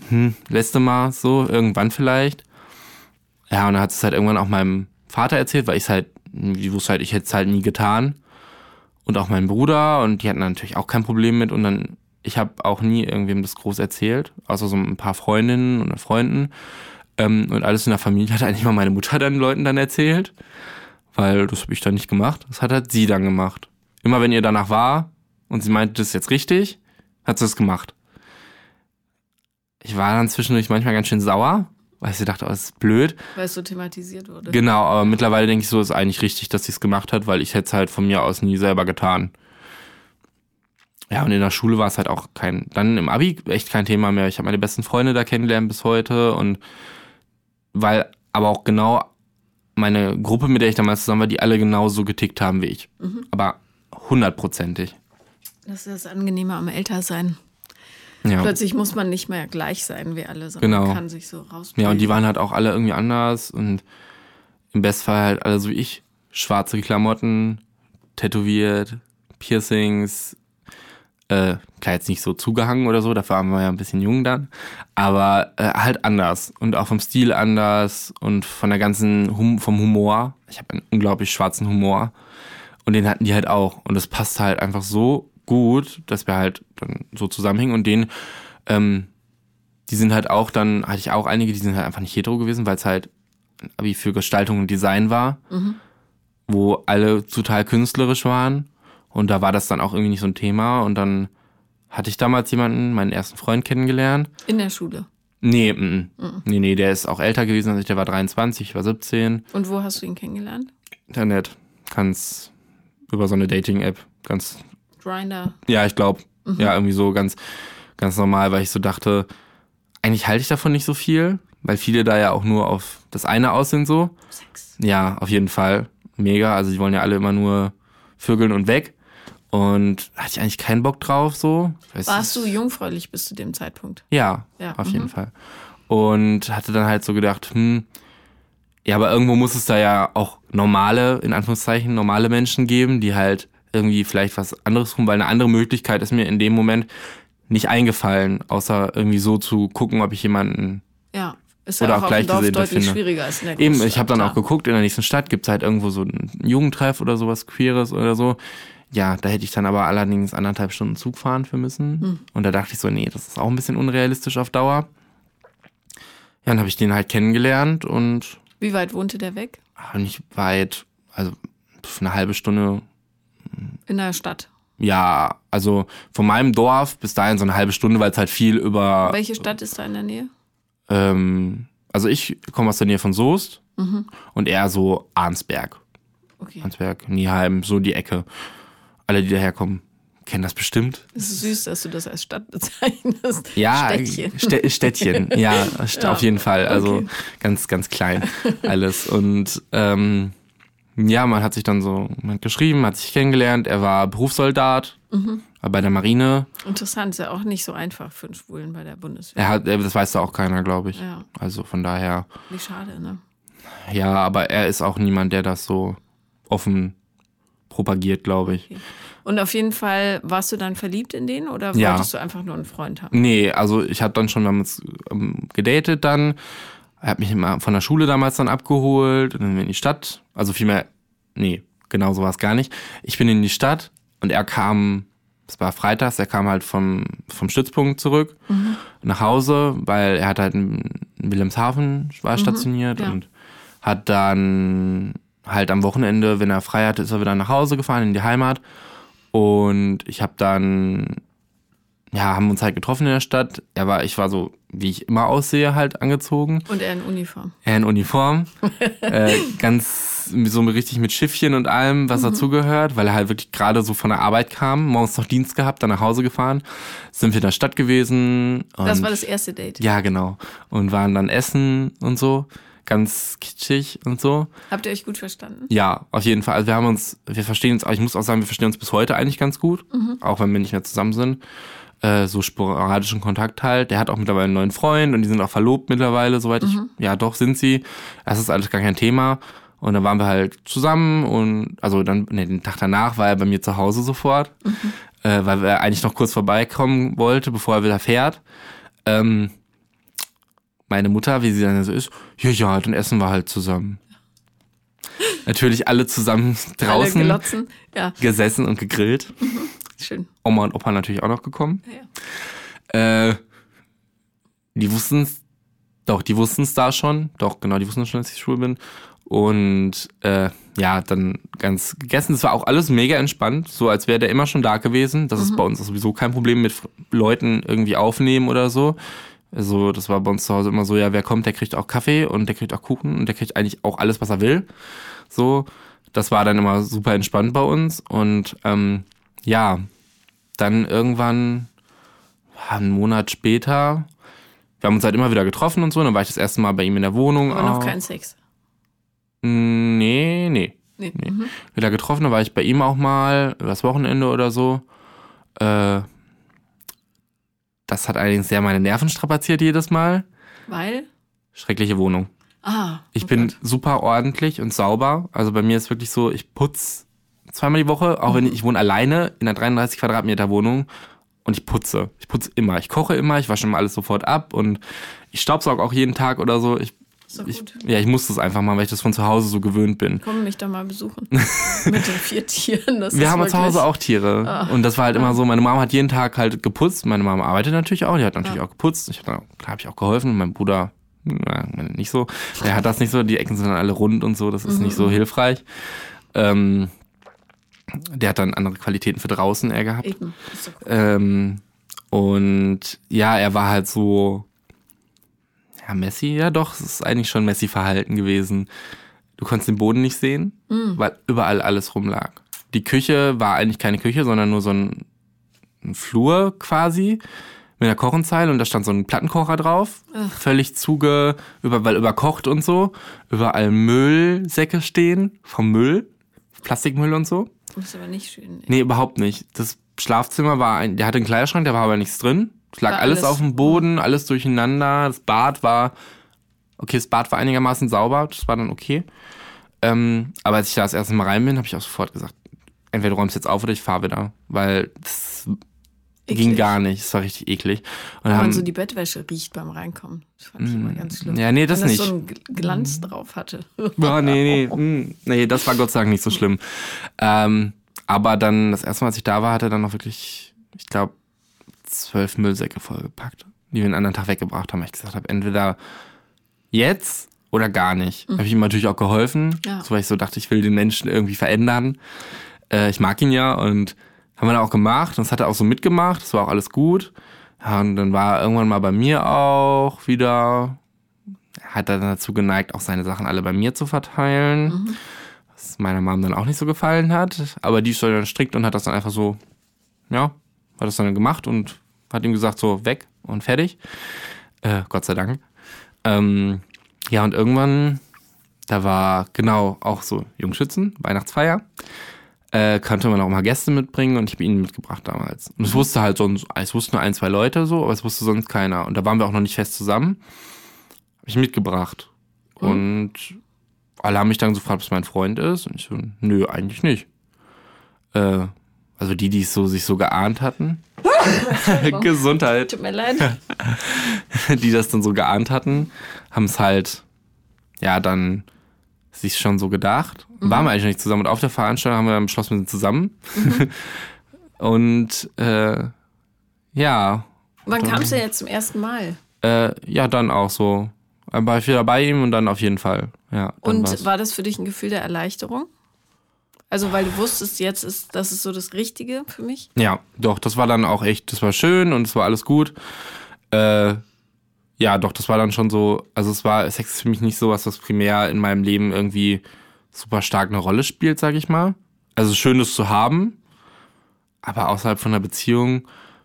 Hm, letzte Mal so, irgendwann vielleicht. Ja, und dann hat es halt irgendwann auch meinem Vater erzählt, weil ich es halt, die wusste halt, ich hätte es halt nie getan. Und auch meinem Bruder und die hatten natürlich auch kein Problem mit und dann, ich habe auch nie irgendwem das groß erzählt, außer so ein paar Freundinnen und Freunden. Ähm, und alles in der Familie hat eigentlich mal meine Mutter dann Leuten dann erzählt, weil das habe ich dann nicht gemacht. Das hat halt sie dann gemacht. Immer wenn ihr danach war und sie meinte, das ist jetzt richtig, hat sie es gemacht. Ich war dann zwischendurch manchmal ganz schön sauer, weil ich dachte, oh, das ist blöd. Weil es so thematisiert wurde. Genau, aber mittlerweile denke ich so, ist eigentlich richtig, dass sie es gemacht hat, weil ich hätte es halt von mir aus nie selber getan. Ja, und in der Schule war es halt auch kein, dann im Abi echt kein Thema mehr. Ich habe meine besten Freunde da kennengelernt bis heute und weil aber auch genau meine Gruppe, mit der ich damals zusammen war, die alle genauso getickt haben wie ich. Aber hundertprozentig. Das ist das Angenehme am Ältersein. Ja. Plötzlich muss man nicht mehr gleich sein wie alle, sondern Genau. man kann sich so rausbilden. Ja, und die waren halt auch alle irgendwie anders und im Bestfall halt alle so wie ich. Schwarze Klamotten, tätowiert, Piercings, äh, klar jetzt nicht so zugehangen oder so, dafür waren wir ja ein bisschen jung dann, aber äh, halt anders und auch vom Stil anders und von der ganzen, hum vom Humor. Ich habe einen unglaublich schwarzen Humor und den hatten die halt auch und das passt halt einfach so gut, dass wir halt dann so zusammenhängen und den, ähm, die sind halt auch dann, hatte ich auch einige, die sind halt einfach nicht hetero gewesen, weil es halt ein Abi für Gestaltung und Design war, wo alle total künstlerisch waren. Und da war das dann auch irgendwie nicht so ein Thema. Und dann hatte ich damals jemanden, meinen ersten Freund kennengelernt. In der Schule. Nee, mm, mm. nee, nee, der ist auch älter gewesen als ich, der war 23, ich war 17. Und wo hast du ihn kennengelernt? Internet, ganz über so eine Dating-App, ganz Grinder. Ja, ich glaube. Ja, irgendwie so ganz, ganz normal, weil ich so dachte, eigentlich halte ich davon nicht so viel, weil viele da ja auch nur auf das eine aus sind so. Sex. Ja, auf jeden Fall. Mega. Also die wollen ja alle immer nur vögeln und weg. Und hatte ich eigentlich keinen Bock drauf so. Weiß Warst du jungfräulich bis zu dem Zeitpunkt? Ja, Ja, auf mhm. jeden Fall. Und hatte dann halt so gedacht, hm, ja, aber irgendwo muss es da ja auch normale, in Anführungszeichen, normale Menschen geben, die halt irgendwie vielleicht was anderes tun, weil eine andere Möglichkeit ist mir in dem Moment nicht eingefallen, außer irgendwie so zu gucken, ob ich jemanden. Ja. Ist Oder ja auch auch auf dem Dorf deutlich finde. schwieriger als in der Eben, ich habe dann auch geguckt, in der nächsten Stadt gibt's halt irgendwo so einen Jugendtreff oder sowas Queeres oder so. Ja, da hätte ich dann aber allerdings anderthalb Stunden Zug fahren für müssen. Hm. Und da dachte ich so, nee, das ist auch ein bisschen unrealistisch auf Dauer. Ja, dann habe ich den halt kennengelernt und Wie weit wohnte der weg? ah, nicht weit, also eine halbe Stunde, In der Stadt. ja, also von meinem Dorf bis dahin so eine halbe Stunde, weil es halt viel über. Welche Stadt ist da in der Nähe? Ähm, also ich komme aus der Nähe von Soest und er so Arnsberg. Okay. Arnsberg, Nieheim, so die Ecke. Alle, die daherkommen, kennen das bestimmt. Es ist süß, dass du das als Stadt (laughs) bezeichnest. Ja, Städtchen. Stä- Städtchen, ja, (laughs) st- Ja, auf jeden Fall. Also okay. ganz, ganz klein alles. Und ähm, ja, man hat sich dann so man hat geschrieben, hat sich kennengelernt. Er war Berufssoldat Mhm. bei der Marine. Interessant, ist ja auch nicht so einfach für einen Schwulen bei der Bundeswehr. Er hat, äh, das weiß da auch keiner, glaube ich. Ja, Also von daher, wie schade, ne? ja, aber er ist auch niemand, der das so offen propagiert, glaube ich. Und auf jeden Fall warst du dann verliebt in den oder Ja. wolltest du einfach nur einen Freund haben? Nee, also ich habe dann schon, wir haben uns gedatet dann. Er hat mich immer von der Schule damals dann abgeholt und dann in die Stadt. Also vielmehr, nee, genau so war es gar nicht. Ich bin in die Stadt und er kam, es war freitags, er kam halt vom, vom Stützpunkt zurück nach Hause, weil er hat halt in Wilhelmshaven war stationiert ja. und hat dann halt am Wochenende, wenn er frei hatte, ist er wieder nach Hause gefahren in die Heimat. Und ich habe dann ja, haben uns halt getroffen in der Stadt. Er war, ich war so, wie ich immer aussehe, halt angezogen. Und er in Uniform. Er in Uniform. (laughs) äh, ganz so richtig mit Schiffchen und allem, was dazugehört, weil er halt wirklich gerade so von der Arbeit kam, morgens noch Dienst gehabt, dann nach Hause gefahren. Sind wir in der Stadt gewesen. Und, Das war das erste Date. Ja, genau. Und waren dann essen und so. Ganz kitschig und so. Habt ihr euch gut verstanden? Ja, auf jeden Fall. Also wir haben uns, wir verstehen uns, ich muss auch sagen, wir verstehen uns bis heute eigentlich ganz gut, auch wenn wir nicht mehr zusammen sind. Äh, so sporadischen Kontakt halt. Der hat auch mittlerweile einen neuen Freund und die sind auch verlobt mittlerweile, soweit ich. Ja, doch, sind sie. Das ist alles gar kein Thema. Und dann waren wir halt zusammen und also dann, ne, den Tag danach war er bei mir zu Hause sofort, äh, weil er eigentlich noch kurz vorbeikommen wollte, bevor er wieder fährt. Ähm, meine Mutter, wie sie dann so ist, ja, ja, dann essen wir halt zusammen. (laughs) Natürlich alle zusammen Alle draußen gelotzen. Ja, gesessen und gegrillt. Schön. Oma und Opa natürlich auch noch gekommen. Ja. Äh, die wussten es, doch, die wussten es da schon. Doch, genau, die wussten schon, dass ich schwul bin. Und äh, ja, dann ganz gegessen. Das war auch alles mega entspannt, so als wäre der immer schon da gewesen. Das ist bei uns sowieso kein Problem mit Leuten irgendwie aufnehmen oder so. Also das war bei uns zu Hause immer so, ja, wer kommt, der kriegt auch Kaffee und der kriegt auch Kuchen und der kriegt eigentlich auch alles, was er will. So, das war dann immer super entspannt bei uns. Und ähm, ja, dann irgendwann, ja, einen Monat später, wir haben uns halt immer wieder getroffen und so, dann war ich das erste Mal bei ihm in der Wohnung. Aber noch auch. kein Sex. Nee, nee. Nee. Nee. Mhm. Wieder getroffen, da war ich bei ihm auch mal, übers Wochenende oder so. Äh, das hat allerdings sehr meine Nerven strapaziert jedes Mal. Weil? Schreckliche Wohnung. Ah. Ich oh bin Gott. super ordentlich und sauber. Also bei mir ist wirklich so, ich putz zweimal die Woche, auch wenn Mhm. ich, ich wohne alleine in einer 33 Quadratmeter Wohnung und ich putze. Ich putze immer. Ich koche immer, ich wasche immer alles sofort ab und ich staubsauge auch jeden Tag oder so. Ich, doch ich, ja, ich muss das einfach mal, weil ich das von zu Hause so gewöhnt bin. Komm mich doch mal besuchen. (laughs) Mit den vier Tieren. Das Wir haben zu Hause auch Tiere. Und das war halt immer so, meine Mama hat jeden Tag halt geputzt. Meine Mama arbeitet natürlich auch, die hat natürlich auch geputzt. Ich klar habe ich auch geholfen. Mein Bruder, na, nicht so. Der hat das nicht so, die Ecken sind dann alle rund und so, das ist nicht so hilfreich. Ähm, der hat dann andere Qualitäten für draußen eher gehabt. Eben. Gut. Ähm, und ja, er war halt so, ja, Messi, ja doch, es ist eigentlich schon Messi-Verhalten gewesen. Du konntest den Boden nicht sehen, weil überall alles rumlag. Die Küche war eigentlich keine Küche, sondern nur so ein, ein Flur quasi mit einer Kochenzeile und da stand so ein Plattenkocher drauf, völlig zuge, über, weil überkocht und so. Überall Müllsäcke stehen vom Müll, Plastikmüll und so. Das ist aber nicht schön. Nee, überhaupt nicht. Das Schlafzimmer war ein, der hatte einen Kleiderschrank, da war aber nichts drin. Es lag alles, alles- auf dem Boden, alles durcheinander. Das Bad war, okay, das Bad war einigermaßen sauber, das war dann okay. Ähm, aber als ich da das erste Mal rein bin, habe ich auch sofort gesagt, entweder du räumst jetzt auf oder ich fahre wieder, weil das ging Eklig. gar nicht, es war richtig eklig. Und Wenn haben, man so die Bettwäsche riecht beim Reinkommen. Das fand ich immer ganz schlimm. Mm, ja, nee, das Wenn nicht. das so einen Gl- Glanz drauf hatte. (laughs) Ja, nee, nee, (laughs) mm, nee, das war Gott sei Dank nicht so schlimm. Ähm, aber dann, das erste Mal, als ich da war, hat er dann noch wirklich, ich glaube, zwölf Müllsäcke vollgepackt, die wir einen anderen Tag weggebracht haben. weil Ich gesagt habe, entweder jetzt oder gar nicht. Habe ich ihm natürlich auch geholfen, Ja. so weil ich so dachte, ich will den Menschen irgendwie verändern. Äh, ich mag ihn ja und haben wir dann auch gemacht und das hat er auch so mitgemacht, das war auch alles gut. Und dann war er irgendwann mal bei mir auch wieder, hat er dann dazu geneigt, auch seine Sachen alle bei mir zu verteilen. Was meiner Mom dann auch nicht so gefallen hat. Aber die ist dann strikt und hat das dann einfach so ja, hat das dann gemacht und hat ihm gesagt, so weg und fertig. Äh, Gott sei Dank. Ähm, ja, und irgendwann, da war genau auch so Jungschützen, Weihnachtsfeier. Äh, konnte man auch mal Gäste mitbringen und ich habe ihn mitgebracht damals. Und es wusste halt sonst, es wussten nur ein, zwei Leute so, aber es wusste sonst keiner. Und da waren wir auch noch nicht fest zusammen. Habe ich mitgebracht. Mhm. Und alle haben mich dann gefragt, ob es mein Freund ist. Und ich so, nö, eigentlich nicht. Äh, also die, die es so sich so geahnt hatten. (laughs) (laughs) Gesundheit. Tut mir leid. (laughs) die das dann so geahnt hatten, haben es halt, ja, dann sich schon so gedacht. Waren wir eigentlich nicht zusammen. Und auf der Veranstaltung haben wir dann beschlossen, wir sind zusammen. (laughs) Und äh, ja, Wann kamst du jetzt zum ersten Mal? äh, ja, dann auch so. War ich wieder bei ihm und dann auf jeden Fall. Ja, Und war's. war das für dich ein Gefühl der Erleichterung? Also, weil du wusstest, jetzt ist das ist so das Richtige für mich? Ja, doch, das war dann auch echt, das war schön und es war alles gut. Äh, ja, doch, das war dann schon so, also es war, Sex ist für mich nicht so was, was primär in meinem Leben irgendwie super stark eine Rolle spielt, sag ich mal. Also schön, das zu haben, aber außerhalb von einer Beziehung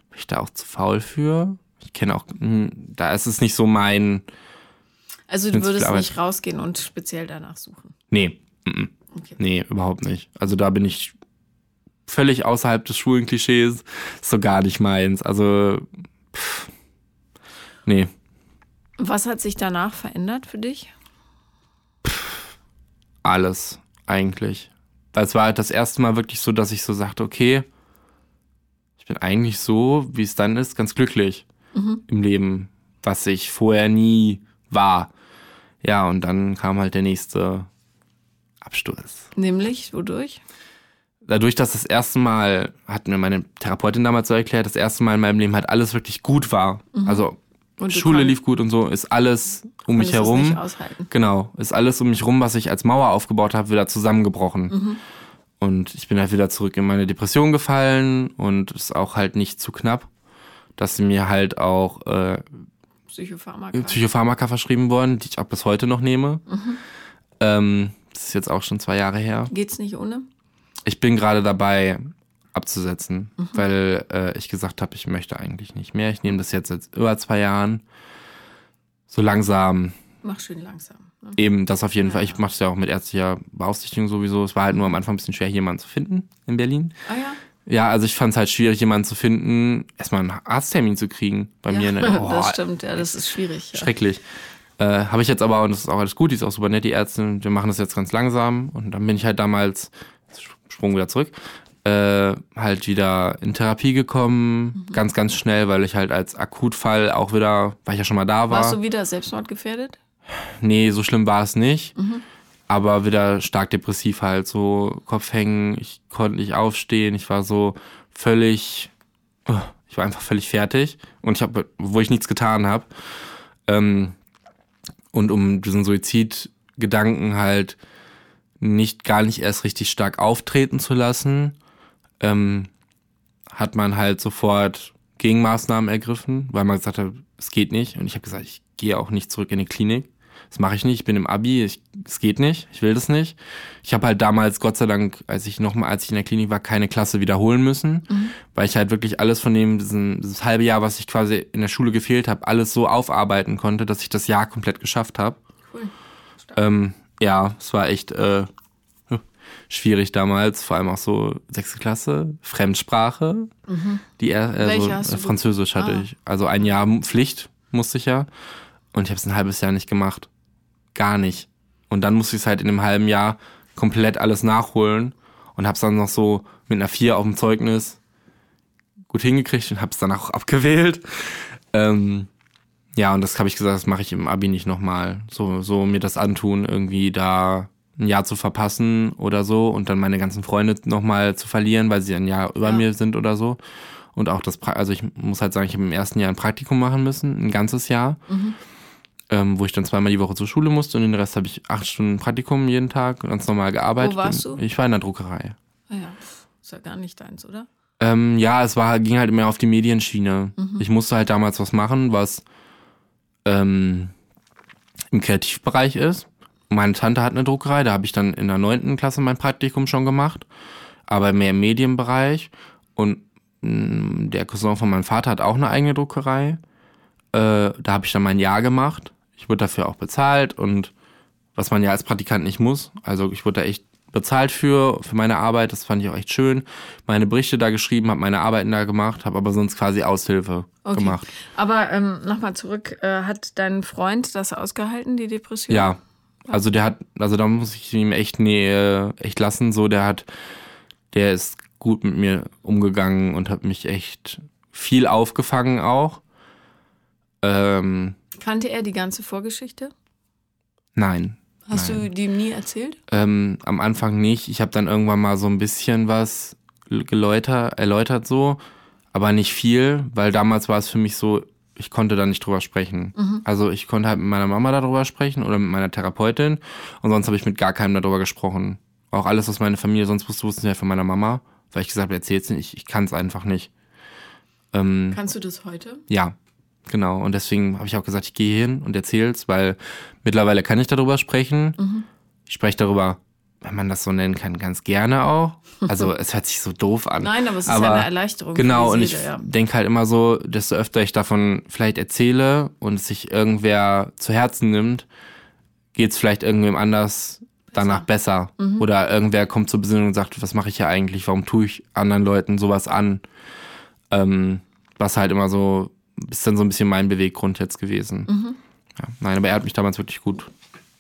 bin ich da auch zu faul für. Ich kenne auch, hm, da ist es nicht so mein, Also, du würdest nicht rausgehen und speziell danach suchen. nee, mm, Okay. nee, überhaupt nicht. Also da bin ich völlig außerhalb des schwulen Klischees, ist so gar nicht meins. Also, pff, nee. Was hat sich danach verändert für dich? alles eigentlich. Das war halt das erste Mal wirklich so, dass ich so sagte, okay, ich bin eigentlich so, wie es dann ist, ganz glücklich im Leben, was ich vorher nie war. Ja, und dann kam halt der nächste Absturz. Nämlich, wodurch? Dadurch, dass das erste Mal, hat mir meine Therapeutin damals so erklärt, das erste Mal in meinem Leben halt alles wirklich gut war. Also Und du Schule konnt- lief gut und so, ist alles um mich herum. nicht aushalten. Genau, ist alles um mich rum, was ich als Mauer aufgebaut habe, wieder zusammengebrochen. Mhm. Und ich bin halt wieder zurück in meine Depression gefallen und ist auch halt nicht zu knapp, dass sie mir halt auch äh, Psychopharmaka. Psychopharmaka verschrieben worden, die ich auch bis heute noch nehme. Mhm. Ähm, das ist jetzt auch schon zwei Jahre her. Geht's nicht ohne? Ich bin gerade dabei abzusetzen, Mhm. weil äh, ich gesagt habe, ich möchte eigentlich nicht mehr. Ich nehme das jetzt seit über zwei Jahren. So langsam Mach schön langsam. Ne? Eben, das auf jeden Fall. Ich mache es ja auch mit ärztlicher Beaufsichtigung sowieso. Es war halt nur am Anfang ein bisschen schwer, jemanden zu finden in Berlin. Ah ja? Ja, also ich fand es halt schwierig, jemanden zu finden, erstmal einen Arzttermin zu kriegen bei ja. mir. Ne? Oh, (laughs) das stimmt, ja, das ist schwierig. Ja. Schrecklich. Äh, Habe ich jetzt aber, und das ist auch alles gut, die ist auch super nett, die Ärztin. Wir machen das jetzt ganz langsam. Und dann bin ich halt damals, Sprung wieder zurück, äh, halt wieder in Therapie gekommen. Mhm. Ganz, ganz schnell, weil ich halt als Akutfall auch wieder, weil ich ja schon mal da war. Warst du wieder selbstmordgefährdet? Nee, so schlimm war es nicht. Aber wieder stark depressiv halt, so Kopf hängen, ich konnte nicht aufstehen, ich war so völlig, oh, ich war einfach völlig fertig und ich habe, wo ich nichts getan habe. Ähm, und um diesen Suizidgedanken halt nicht gar nicht erst richtig stark auftreten zu lassen, ähm, hat man halt sofort Gegenmaßnahmen ergriffen, weil man gesagt hat, es geht nicht. Und ich habe gesagt, ich gehe auch nicht zurück in die Klinik. Das mache ich nicht. Ich bin im Abi. Es geht nicht. Ich will das nicht. Ich habe halt damals, Gott sei Dank, als ich nochmal, als ich in der Klinik war, keine Klasse wiederholen müssen, weil ich halt wirklich alles von dem, diesen, dieses halbe Jahr, was ich quasi in der Schule gefehlt habe, alles so aufarbeiten konnte, dass ich das Jahr komplett geschafft habe. Cool. Ähm, ja, es war echt äh, schwierig damals, vor allem auch so sechste Klasse, Fremdsprache. Die er, äh, so, äh, Französisch hatte Ah. ich. Also ein Jahr Pflicht musste ich ja. Und ich habe es ein halbes Jahr nicht gemacht. Gar nicht. Und dann musste ich es halt in einem halben Jahr komplett alles nachholen und habe es dann noch so mit einer 4 auf dem Zeugnis gut hingekriegt und habe es dann auch abgewählt. Ähm, ja, und das habe ich gesagt, das mache ich im Abi nicht nochmal. So, so mir das antun, irgendwie da ein Jahr zu verpassen oder so und dann meine ganzen Freunde nochmal zu verlieren, weil sie ein Jahr über Ja. mir sind oder so. Und auch das, Pra also ich muss halt sagen, ich habe im ersten Jahr ein Praktikum machen müssen, ein ganzes Jahr, ähm, wo ich dann zweimal die Woche zur Schule musste und den Rest habe ich acht Stunden Praktikum jeden Tag ganz normal gearbeitet. Wo warst du? Ich war in der Druckerei. Ah ja, ist ja gar nicht deins, oder? Ähm, ja, es war, ging halt mehr auf die Medienschiene. Ich musste halt damals was machen, was ähm, im Kreativbereich ist. Meine Tante hat eine Druckerei, da habe ich dann in der neunten Klasse mein Praktikum schon gemacht, aber mehr im Medienbereich. Und mh, der Cousin von meinem Vater hat auch eine eigene Druckerei. Äh, da habe ich dann mein Jahr gemacht. Ich wurde dafür auch bezahlt und was man ja als Praktikant nicht muss. Also ich wurde da echt bezahlt für, für meine Arbeit. Das fand ich auch echt schön. Meine Berichte da geschrieben, habe meine Arbeiten da gemacht, habe aber sonst quasi Aushilfe Okay. gemacht. Aber ähm, nochmal zurück, äh, hat dein Freund das ausgehalten, die Depression? Ja. Also der hat, also da muss ich ihm echt Nähe, echt lassen. So, der hat, der ist gut mit mir umgegangen und hat mich echt viel aufgefangen auch. Ähm, Kannte er die ganze Vorgeschichte? nein. Hast Nein. du die ihm nie erzählt? Ähm, am Anfang nicht. Ich habe dann irgendwann mal so ein bisschen was geläutert, erläutert so, aber nicht viel, weil damals war es für mich so, ich konnte da nicht drüber sprechen. Also ich konnte halt mit meiner Mama darüber sprechen oder mit meiner Therapeutin und sonst habe ich mit gar keinem darüber gesprochen. Auch alles, was meine Familie sonst wusste, wussten sie ja von meiner Mama, weil ich gesagt habe, erzähl's nicht, ich, ich kann es einfach nicht. Ähm, Kannst du das heute? ja, genau. Und deswegen habe ich auch gesagt, ich gehe hin und erzähl's, weil mittlerweile kann ich darüber sprechen. Ich spreche darüber, wenn man das so nennen kann, ganz gerne auch. Also (laughs) es hört sich so doof an. Nein, aber es ist ja eine Erleichterung. Genau, und ich ja. denke halt immer so, desto öfter ich davon vielleicht erzähle und es sich irgendwer zu Herzen nimmt, geht's vielleicht irgendwem anders danach besser. Mhm. Oder irgendwer kommt zur Besinnung und sagt, was mache ich hier eigentlich? Warum tue ich anderen Leuten sowas an? Ähm, was halt immer so, ist dann so ein bisschen mein Beweggrund jetzt gewesen. Mhm. Ja, nein, aber er hat mich damals wirklich gut,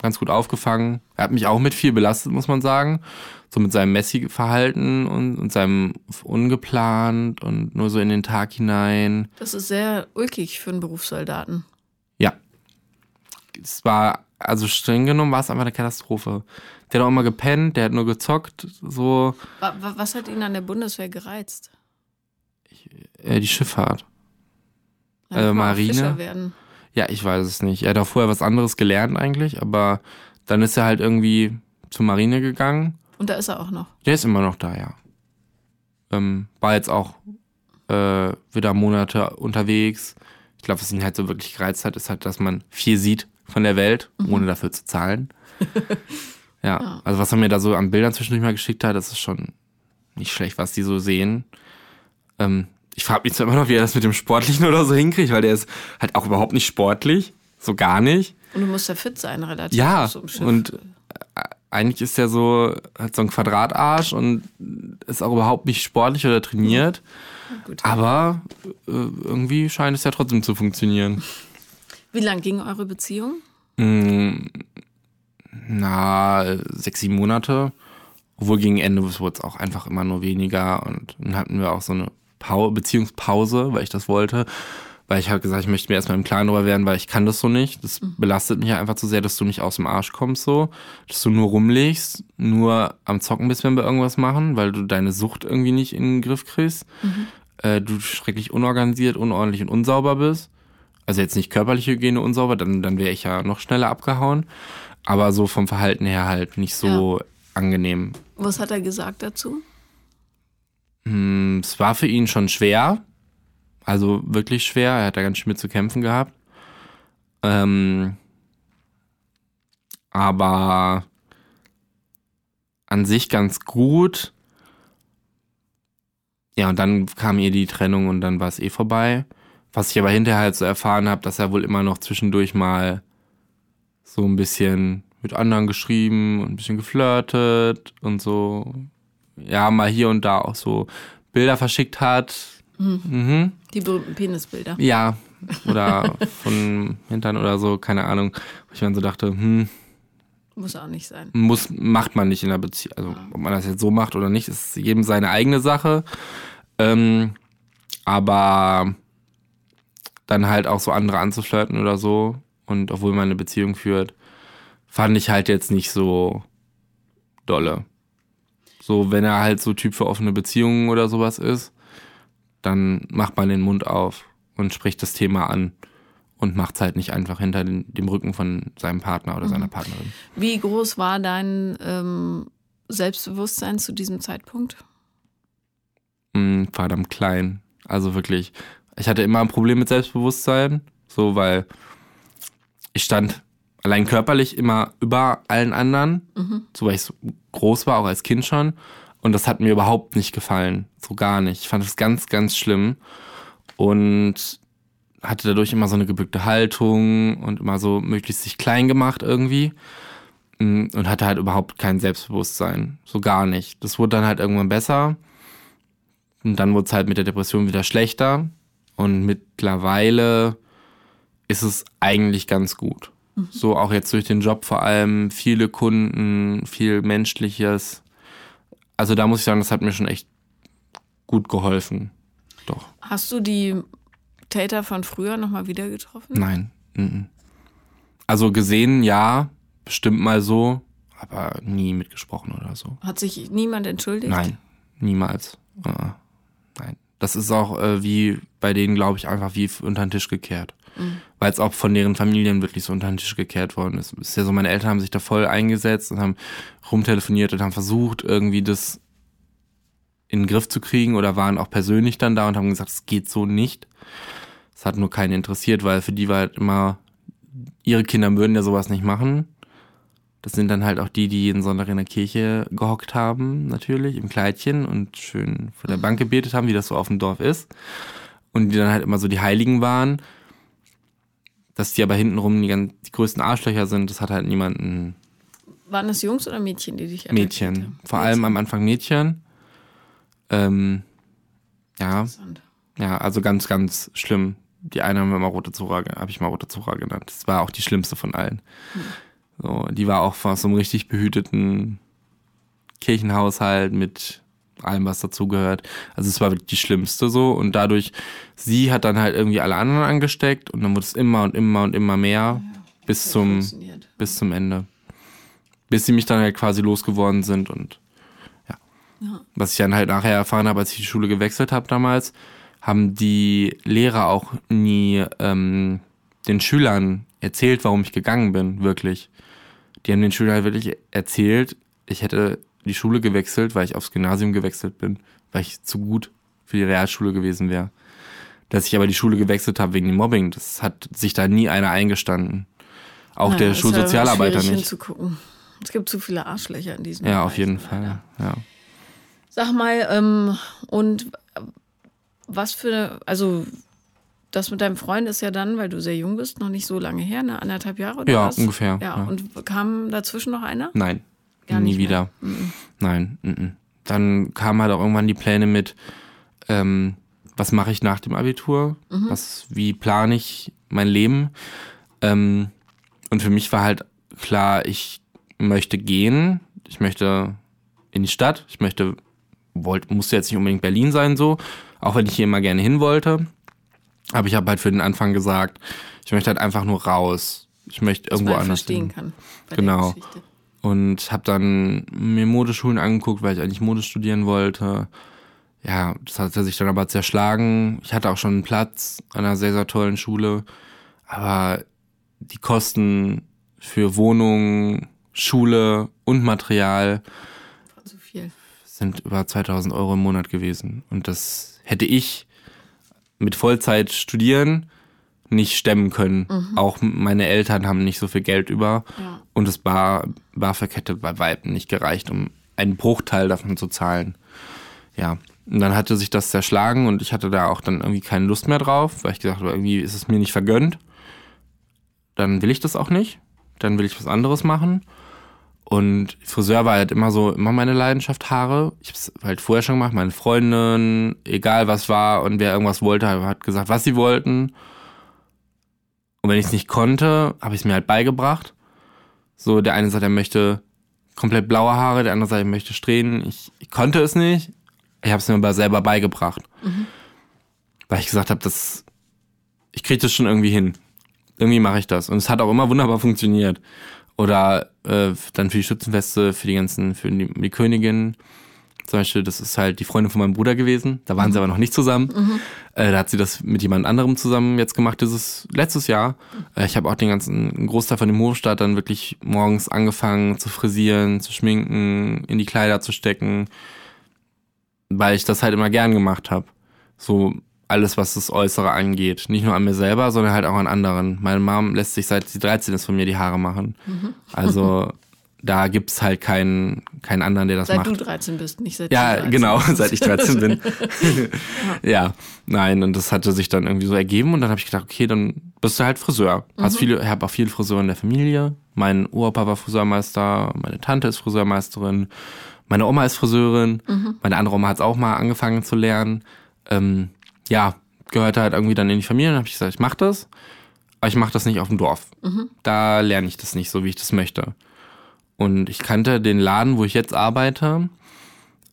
ganz gut aufgefangen. Er hat mich auch mit viel belastet, muss man sagen. So mit seinem Messi-Verhalten und, und seinem ungeplant und nur so in den Tag hinein. Das ist sehr ulkig für einen Berufssoldaten. Ja. Es war, also streng genommen war es einfach eine Katastrophe. Der hat auch immer gepennt, der hat nur gezockt, so Wa- wa- Was hat ihn an der Bundeswehr gereizt? äh, die Schifffahrt. Äh, Marine? Ja, ich weiß es nicht. Er hat auch vorher was anderes gelernt eigentlich, aber dann ist er halt irgendwie zur Marine gegangen. Und da ist er auch noch. Der ist immer noch da, ja. Ähm, war jetzt auch äh, wieder Monate unterwegs. Ich glaube, was ihn halt so wirklich gereizt hat, ist halt, dass man viel sieht von der Welt, ohne dafür zu zahlen. (laughs) ja, also was er mir da so an Bildern zwischendurch mal geschickt hat, das ist schon nicht schlecht, was die so sehen. Ähm, ich frage mich zwar immer noch, wie er das mit dem Sportlichen oder so hinkriegt, weil der ist halt auch überhaupt nicht sportlich. So gar nicht. Und du musst ja fit sein, relativ. Ja, so und äh, eigentlich ist er so, hat so ein Quadratarsch und ist auch überhaupt nicht sportlich oder trainiert. Gut. Aber äh, irgendwie scheint es ja trotzdem zu funktionieren. Wie lang ging eure Beziehung? Mm, na, sechs, sieben Monate. Obwohl gegen Ende wurde es auch einfach immer nur weniger. Und dann hatten wir auch so eine Pau Beziehungspause, weil ich das wollte. Weil ich halt gesagt, ich möchte mir erstmal im Klaren darüber werden, weil ich kann das so nicht. Das belastet mich ja einfach zu sehr, dass du nicht aus dem Arsch kommst so. Dass du nur rumlegst, nur am Zocken bist, wenn wir irgendwas machen, weil du deine Sucht irgendwie nicht in den Griff kriegst. Äh, du schrecklich unorganisiert, unordentlich und unsauber bist. Also jetzt nicht körperliche Hygiene unsauber, dann, dann wäre ich ja noch schneller abgehauen. Aber so vom Verhalten her halt nicht so angenehm. Was hat er gesagt dazu? Hm, Es war für ihn schon schwer. Also wirklich schwer. Er hat da ganz schön mit zu kämpfen gehabt. Ähm, aber an sich ganz gut. Ja, und dann kam ihr die Trennung und dann war es eh vorbei. Was ich aber hinterher halt so erfahren habe, dass er wohl immer noch zwischendurch mal so ein bisschen mit anderen geschrieben und ein bisschen geflirtet und so. Ja, mal hier und da auch so Bilder verschickt hat. Mhm. Die berühmten Penisbilder. Ja, oder von (laughs) Hintern oder so, keine Ahnung. Wo ich dann so dachte, hm, Muss auch nicht sein. muss, macht man nicht in der Beziehung. Also, ob man das jetzt so macht oder nicht, ist jedem seine eigene Sache. Ähm, aber dann halt auch so andere anzuflirten oder so und obwohl man eine Beziehung führt, fand ich halt jetzt nicht so dolle. So, wenn er halt so Typ für offene Beziehungen oder sowas ist, dann macht man den Mund auf und spricht das Thema an und macht es halt nicht einfach hinter den, dem Rücken von seinem Partner oder seiner Partnerin. Wie groß war dein ähm, Selbstbewusstsein zu diesem Zeitpunkt? Mm, verdammt klein. Also wirklich. Ich hatte immer ein Problem mit Selbstbewusstsein. So, weil ich stand allein körperlich immer über allen anderen. So, weil ich so groß war, auch als Kind schon. Und das hat mir überhaupt nicht gefallen. So gar nicht. Ich fand es ganz, ganz schlimm. Und hatte dadurch immer so eine gebückte Haltung und immer so möglichst sich klein gemacht irgendwie. Mm, und hatte halt überhaupt kein Selbstbewusstsein. So gar nicht. Das wurde dann halt irgendwann besser. Und dann wurde es halt mit der Depression wieder schlechter. Und mittlerweile ist es eigentlich ganz gut. Mhm. So auch jetzt durch den Job vor allem, viele Kunden, viel Menschliches. Also da muss ich sagen, das hat mir schon echt gut geholfen. Doch. Hast du die Täter von früher nochmal wieder getroffen? Nein. Also gesehen, ja, bestimmt mal so, aber nie mitgesprochen oder so. Hat sich niemand entschuldigt? Nein, niemals. Uh, nein. Das ist auch äh, wie bei denen, glaube ich, einfach wie unter den Tisch gekehrt. Mhm. Weil es auch von deren Familien wirklich so unter den Tisch gekehrt worden ist. Ist ja so, meine Eltern haben sich da voll eingesetzt und haben rumtelefoniert und haben versucht, irgendwie das in den Griff zu kriegen oder waren auch persönlich dann da und haben gesagt, es geht so nicht. Es hat nur keinen interessiert, weil für die war halt immer, ihre Kinder würden ja sowas nicht machen. Das sind dann halt auch die, die jeden Sonntag in der Kirche gehockt haben, natürlich, im Kleidchen und schön vor der Bank gebetet haben, wie das so auf dem Dorf ist. Und die dann halt immer so die Heiligen waren. Dass die aber hintenrum die, ganz, die größten Arschlöcher sind, das hat halt niemanden. Waren das Jungs oder Mädchen, die dich Mädchen. Haben? Vor Mädchen. allem am Anfang Mädchen. Ähm, ja. Ja, also ganz, ganz schlimm. Die eine haben wir mal rote Zora, habe ich mal rote Zora genannt. Das war auch die schlimmste von allen. Hm. So, die war auch aus so einem richtig behüteten Kirchenhaushalt mit allem, was dazugehört. Also es war wirklich die schlimmste so und dadurch, sie hat dann halt irgendwie alle anderen angesteckt und dann wurde es immer und immer und immer mehr ja, bis zum, bis zum Ende. Bis sie mich dann halt quasi losgeworden sind und ja. ja. Was ich dann halt nachher erfahren habe, als ich die Schule gewechselt habe damals, haben die Lehrer auch nie ähm, den Schülern erzählt, warum ich gegangen bin, wirklich. Die haben den Schülern halt wirklich erzählt, ich hätte die Schule gewechselt, weil ich aufs Gymnasium gewechselt bin, weil ich zu gut für die Realschule gewesen wäre. Dass ich aber die Schule gewechselt habe wegen dem Mobbing, das hat sich da nie einer eingestanden. Auch naja, der Schulsozialarbeiter nicht. Hinzugucken. Es gibt zu viele Arschlöcher in diesem Ja, Bereich, auf jeden Fall. Ja. Sag mal, ähm, und was für, also das mit deinem Freund ist ja dann, weil du sehr jung bist, noch nicht so lange her, ne? Anderthalb Jahre oder Ja, was? ungefähr. Ja, ja, und kam dazwischen noch einer? Nein, Gar nie wieder. Mhm. Nein. Mhm. Dann kamen halt auch irgendwann die Pläne mit, ähm, was mache ich nach dem Abitur? Mhm. Was, wie plane ich mein Leben? Ähm, und für mich war halt klar, ich möchte gehen, ich möchte in die Stadt, ich möchte, wollte, musste jetzt nicht unbedingt Berlin sein so, auch wenn ich hier immer gerne hin wollte. Aber ich habe halt für den Anfang gesagt, ich möchte halt einfach nur raus. Ich möchte irgendwo anders verstehen hin. kann. genau. Und habe dann mir Modeschulen angeguckt, weil ich eigentlich Mode studieren wollte. Ja, das hat sich dann aber zerschlagen. Ich hatte auch schon einen Platz an einer sehr, sehr tollen Schule. Aber die Kosten für Wohnung, Schule und Material so sind über 2000 Euro im Monat gewesen. Und das hätte ich mit Vollzeit studieren nicht stemmen können. Mhm. Auch meine Eltern haben nicht so viel Geld über. Ja. Und das Bar, Barverkette bei Weitem nicht gereicht, um einen Bruchteil davon zu zahlen. Ja. Und dann hatte sich das zerschlagen und ich hatte da auch dann irgendwie keine Lust mehr drauf, weil ich gesagt habe, irgendwie ist es mir nicht vergönnt. Dann will ich das auch nicht. Dann will ich was anderes machen. Und Friseur war halt immer so, immer meine Leidenschaft, Haare. Ich hab's halt vorher schon gemacht, meine Freundin, egal was war und wer irgendwas wollte, hat gesagt, was sie wollten. Und wenn ich es nicht konnte, habe ich es mir halt beigebracht. So, der eine sagt, er möchte komplett blaue Haare, der andere sagt, er möchte Strähnen. Ich, ich konnte es nicht. Ich habe es mir aber selber beigebracht. Mhm. Weil ich gesagt habe, das, ich kriege das schon irgendwie hin. Irgendwie mache ich das. Und es hat auch immer wunderbar funktioniert. Oder äh, dann für die Schützenfeste, für die ganzen, für die, die Königin. Zum Beispiel, das ist halt die Freundin von meinem Bruder gewesen. Da waren mhm. sie aber noch nicht zusammen. Mhm. Äh, da hat sie das mit jemand anderem zusammen jetzt gemacht, dieses letztes Jahr. Äh, ich habe auch den ganzen einen Großteil von dem Hofstaat dann wirklich morgens angefangen zu frisieren, zu schminken, in die Kleider zu stecken, weil ich das halt immer gern gemacht habe. So alles, was das Äußere angeht. Nicht nur an mir selber, sondern halt auch an anderen. Meine Mom lässt sich seit sie 13 ist von mir die Haare machen. Mhm. Also (laughs) da gibt's halt keinen, keinen anderen, der das Seit macht. du 13 bist, nicht seit du Ja, 13 genau, (laughs) seit ich 13 bin. (laughs) ja, nein, und das hatte sich dann irgendwie so ergeben und dann habe ich gedacht, okay, dann bist du halt Friseur. Hast viele, ich habe auch viele Friseure in der Familie. Mein Opa war Friseurmeister, meine Tante ist Friseurmeisterin, meine Oma ist Friseurin, meine andere Oma hat es auch mal angefangen zu lernen. Ähm, ja, gehörte halt irgendwie dann in die Familie und habe ich gesagt, ich mache das, aber ich mache das nicht auf dem Dorf. Da lerne ich das nicht so, wie ich das möchte. Und ich kannte den Laden, wo ich jetzt arbeite,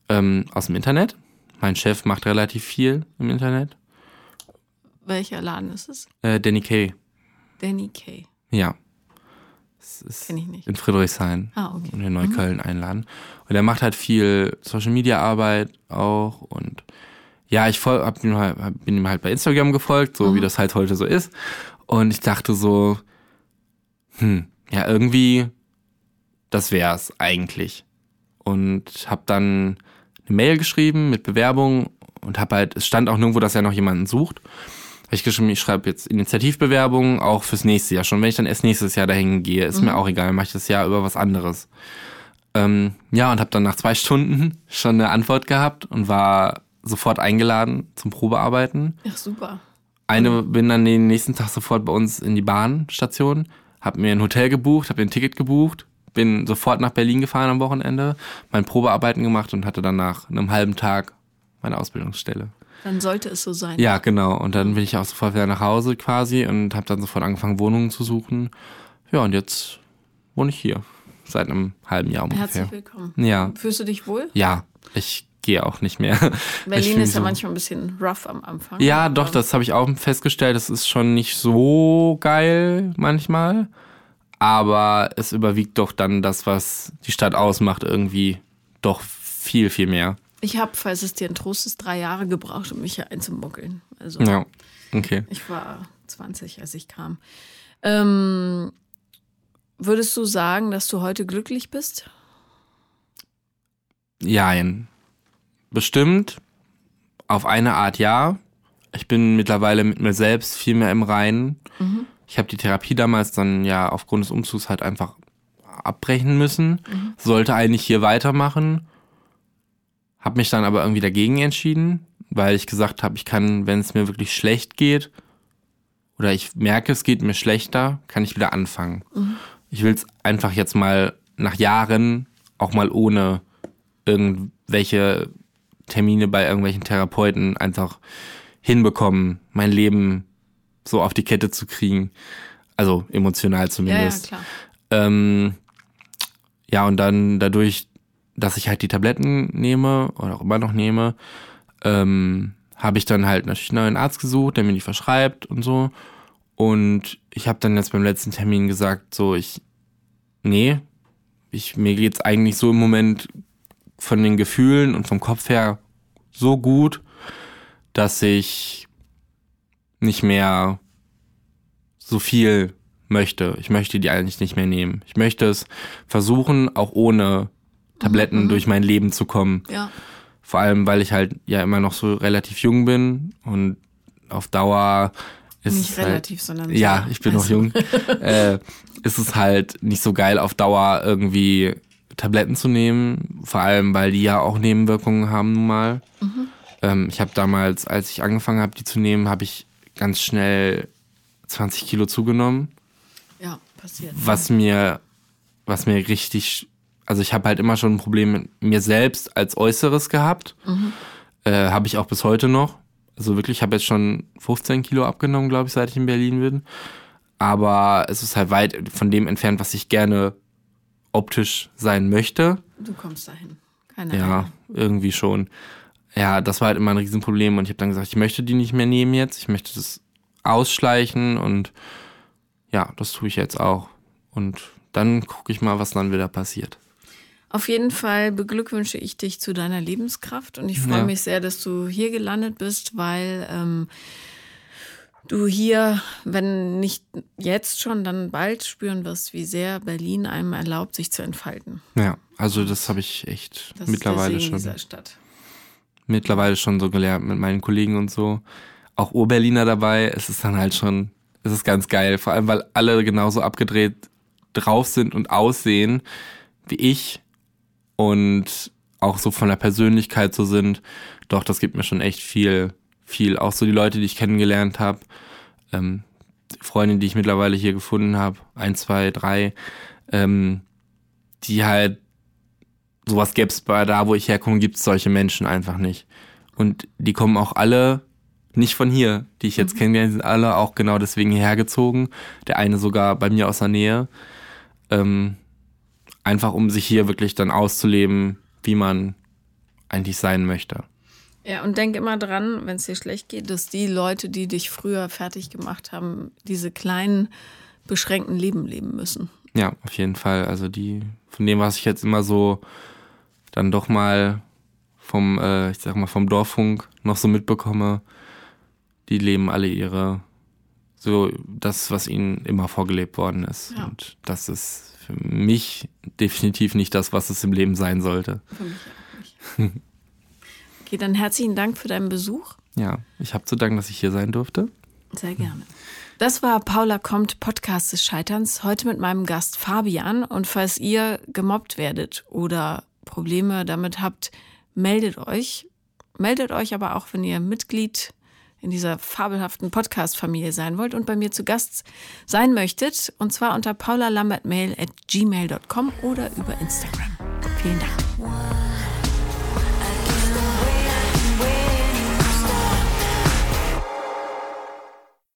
ähm, aus dem Internet. Mein Chef macht relativ viel im Internet. Welcher Laden ist es? Äh, Danny Kay. Danny Kay. Ja. Das ist Kenn ich nicht. in Friedrichshain Ah, okay. und in Neukölln einladen. Und er macht halt viel Social Media Arbeit auch und ja, ich voll, hab ihm halt, hab- bin ihm halt bei Instagram gefolgt, so wie das halt heute so ist. Und ich dachte so, hm, ja, irgendwie, das wär's eigentlich. Und hab dann eine Mail geschrieben mit Bewerbung und hab halt, es stand auch nirgendwo, dass er noch jemanden sucht. Hab ich geschrieben, ich schreibe jetzt Initiativbewerbungen auch fürs nächste Jahr. Schon wenn ich dann erst nächstes Jahr dahin gehe, ist mir auch egal, mache ich das Jahr über was anderes. Ähm, ja, und habe dann nach zwei (laughs) Stunden schon eine Antwort gehabt und war sofort eingeladen zum Probearbeiten. Ach, super. Eine bin dann den nächsten Tag sofort bei uns in die Bahnstation, habe mir ein Hotel gebucht, habe mir ein Ticket gebucht, bin sofort nach Berlin gefahren am Wochenende, mein Probearbeiten gemacht und hatte dann nach einem halben Tag meine Ausbildungsstelle. Dann sollte es so sein. Ja, genau. Und dann bin ich auch sofort wieder nach Hause quasi und habe dann sofort angefangen, Wohnungen zu suchen. Ja, und jetzt wohne ich hier. Seit einem halben Jahr ungefähr. Herzlich willkommen. Ja. Fühlst du dich wohl? Ja, ich gehe auch nicht mehr. (laughs) Berlin ist ja so- manchmal ein bisschen rough am Anfang. Ja, Aber- doch, das habe ich auch festgestellt. Das ist schon nicht so geil manchmal. Aber es überwiegt doch dann das, was die Stadt ausmacht, irgendwie doch viel, viel mehr. Ich habe, falls es dir ein Trost ist, drei Jahre gebraucht, um mich hier einzumuggeln. Also Ja, okay. ich war 20, als ich kam. Ähm, würdest du sagen, dass du heute glücklich bist? Jein. Bestimmt. Auf eine Art ja. Ich bin mittlerweile mit mir selbst viel mehr im Reinen. Ich habe die Therapie damals dann ja aufgrund des Umzugs halt einfach abbrechen müssen. Sollte eigentlich hier weitermachen. Hab mich dann aber irgendwie dagegen entschieden, weil ich gesagt habe, ich kann, wenn es mir wirklich schlecht geht oder ich merke, es geht mir schlechter, kann ich wieder anfangen. Ich will es einfach jetzt mal nach Jahren auch mal ohne irgendwelche Termine bei irgendwelchen Therapeuten einfach hinbekommen, mein Leben so auf die Kette zu kriegen. Also emotional Ja, ja, zumindest. klar. Ähm, ja, und dann dadurch, dass ich halt die Tabletten nehme oder auch immer noch nehme, ähm, habe ich dann halt natürlich einen neuen Arzt gesucht, der mir die verschreibt und so. Und ich habe dann jetzt beim letzten Termin gesagt, so ich, nee, ich, mir geht's eigentlich so im Moment von den Gefühlen und vom Kopf her so gut, dass ich nicht mehr so viel möchte. Ich möchte die eigentlich nicht mehr nehmen. Ich möchte es versuchen, auch ohne Tabletten durch mein Leben zu kommen. Ja. Vor allem, weil ich halt ja immer noch so relativ jung bin und auf Dauer ist Nicht es halt, relativ, sondern ja, ich bin noch Also, jung, (laughs) äh, ist es halt nicht so geil auf Dauer irgendwie Tabletten zu nehmen, vor allem weil die ja auch Nebenwirkungen haben nun mal. Ähm, ich habe damals, als ich angefangen habe, die zu nehmen, habe ich ganz schnell 20 Kilo zugenommen, Ja, passiert. was mir, was mir richtig, also ich habe halt immer schon ein Problem mit mir selbst als Äußeres gehabt, äh, habe ich auch bis heute noch. Also wirklich, ich habe jetzt schon 15 Kilo abgenommen, glaube ich, seit ich in Berlin bin. Aber es ist halt weit von dem entfernt, was ich gerne optisch sein möchte. Du kommst dahin. Keine Ja, Ahnung. irgendwie schon. Ja, das war halt immer ein Riesenproblem und ich habe dann gesagt, ich möchte die nicht mehr nehmen jetzt. Ich möchte das ausschleichen und ja, das tue ich jetzt auch. Und dann gucke ich mal, was dann wieder passiert. Auf jeden Fall beglückwünsche ich dich zu deiner Lebenskraft und ich freue Ja. mich sehr, dass du hier gelandet bist, weil ähm, du hier, wenn nicht jetzt schon, dann bald spüren wirst, wie sehr Berlin einem erlaubt, sich zu entfalten. Ja, also das habe ich echt Das mittlerweile ist der Segen schon. dieser Stadt. Mittlerweile schon so gelernt mit meinen Kollegen und so. Auch Urberliner dabei. Es ist dann halt schon, es ist ganz geil. Vor allem, weil alle genauso abgedreht drauf sind und aussehen wie ich und auch so von der Persönlichkeit so sind. Doch, das gibt mir schon echt viel, viel. Auch so die Leute, die ich kennengelernt habe, ähm, Freunde, die ich mittlerweile hier gefunden habe, ein, zwei, drei, ähm, die halt sowas gäbe es bei da, wo ich herkomme, gibt es solche Menschen einfach nicht. Und die kommen auch alle nicht von hier, die ich jetzt mhm. kennengelernt, sind alle auch genau deswegen hierher gezogen. Der eine sogar bei mir aus der Nähe. Ähm, einfach um sich hier wirklich dann auszuleben, wie man eigentlich sein möchte. Ja, und denk immer dran, wenn es dir schlecht geht, dass die Leute, die dich früher fertig gemacht haben, diese kleinen, beschränkten Leben leben müssen. Ja, auf jeden Fall. Also die, von dem, was ich jetzt immer so dann doch mal vom, äh, ich sag mal, vom Dorffunk noch so mitbekomme, die leben alle ihre, so das, was ihnen immer vorgelebt worden ist. Ja. Und das ist für mich definitiv nicht das, was es im Leben sein sollte. Für mich auch nicht. (laughs) okay, dann herzlichen Dank für deinen Besuch. Ja, ich habe zu danken, dass ich hier sein durfte. Sehr gerne. Das war Paula kommt, Podcast des Scheiterns, heute mit meinem Gast Fabian. Und falls ihr gemobbt werdet oder Probleme damit habt, meldet euch. Meldet euch aber auch, wenn ihr Mitglied in dieser fabelhaften Podcast-Familie sein wollt und bei mir zu Gast sein möchtet. Und zwar unter paulalambertmail at gmail.com oder über Instagram. Vielen Dank.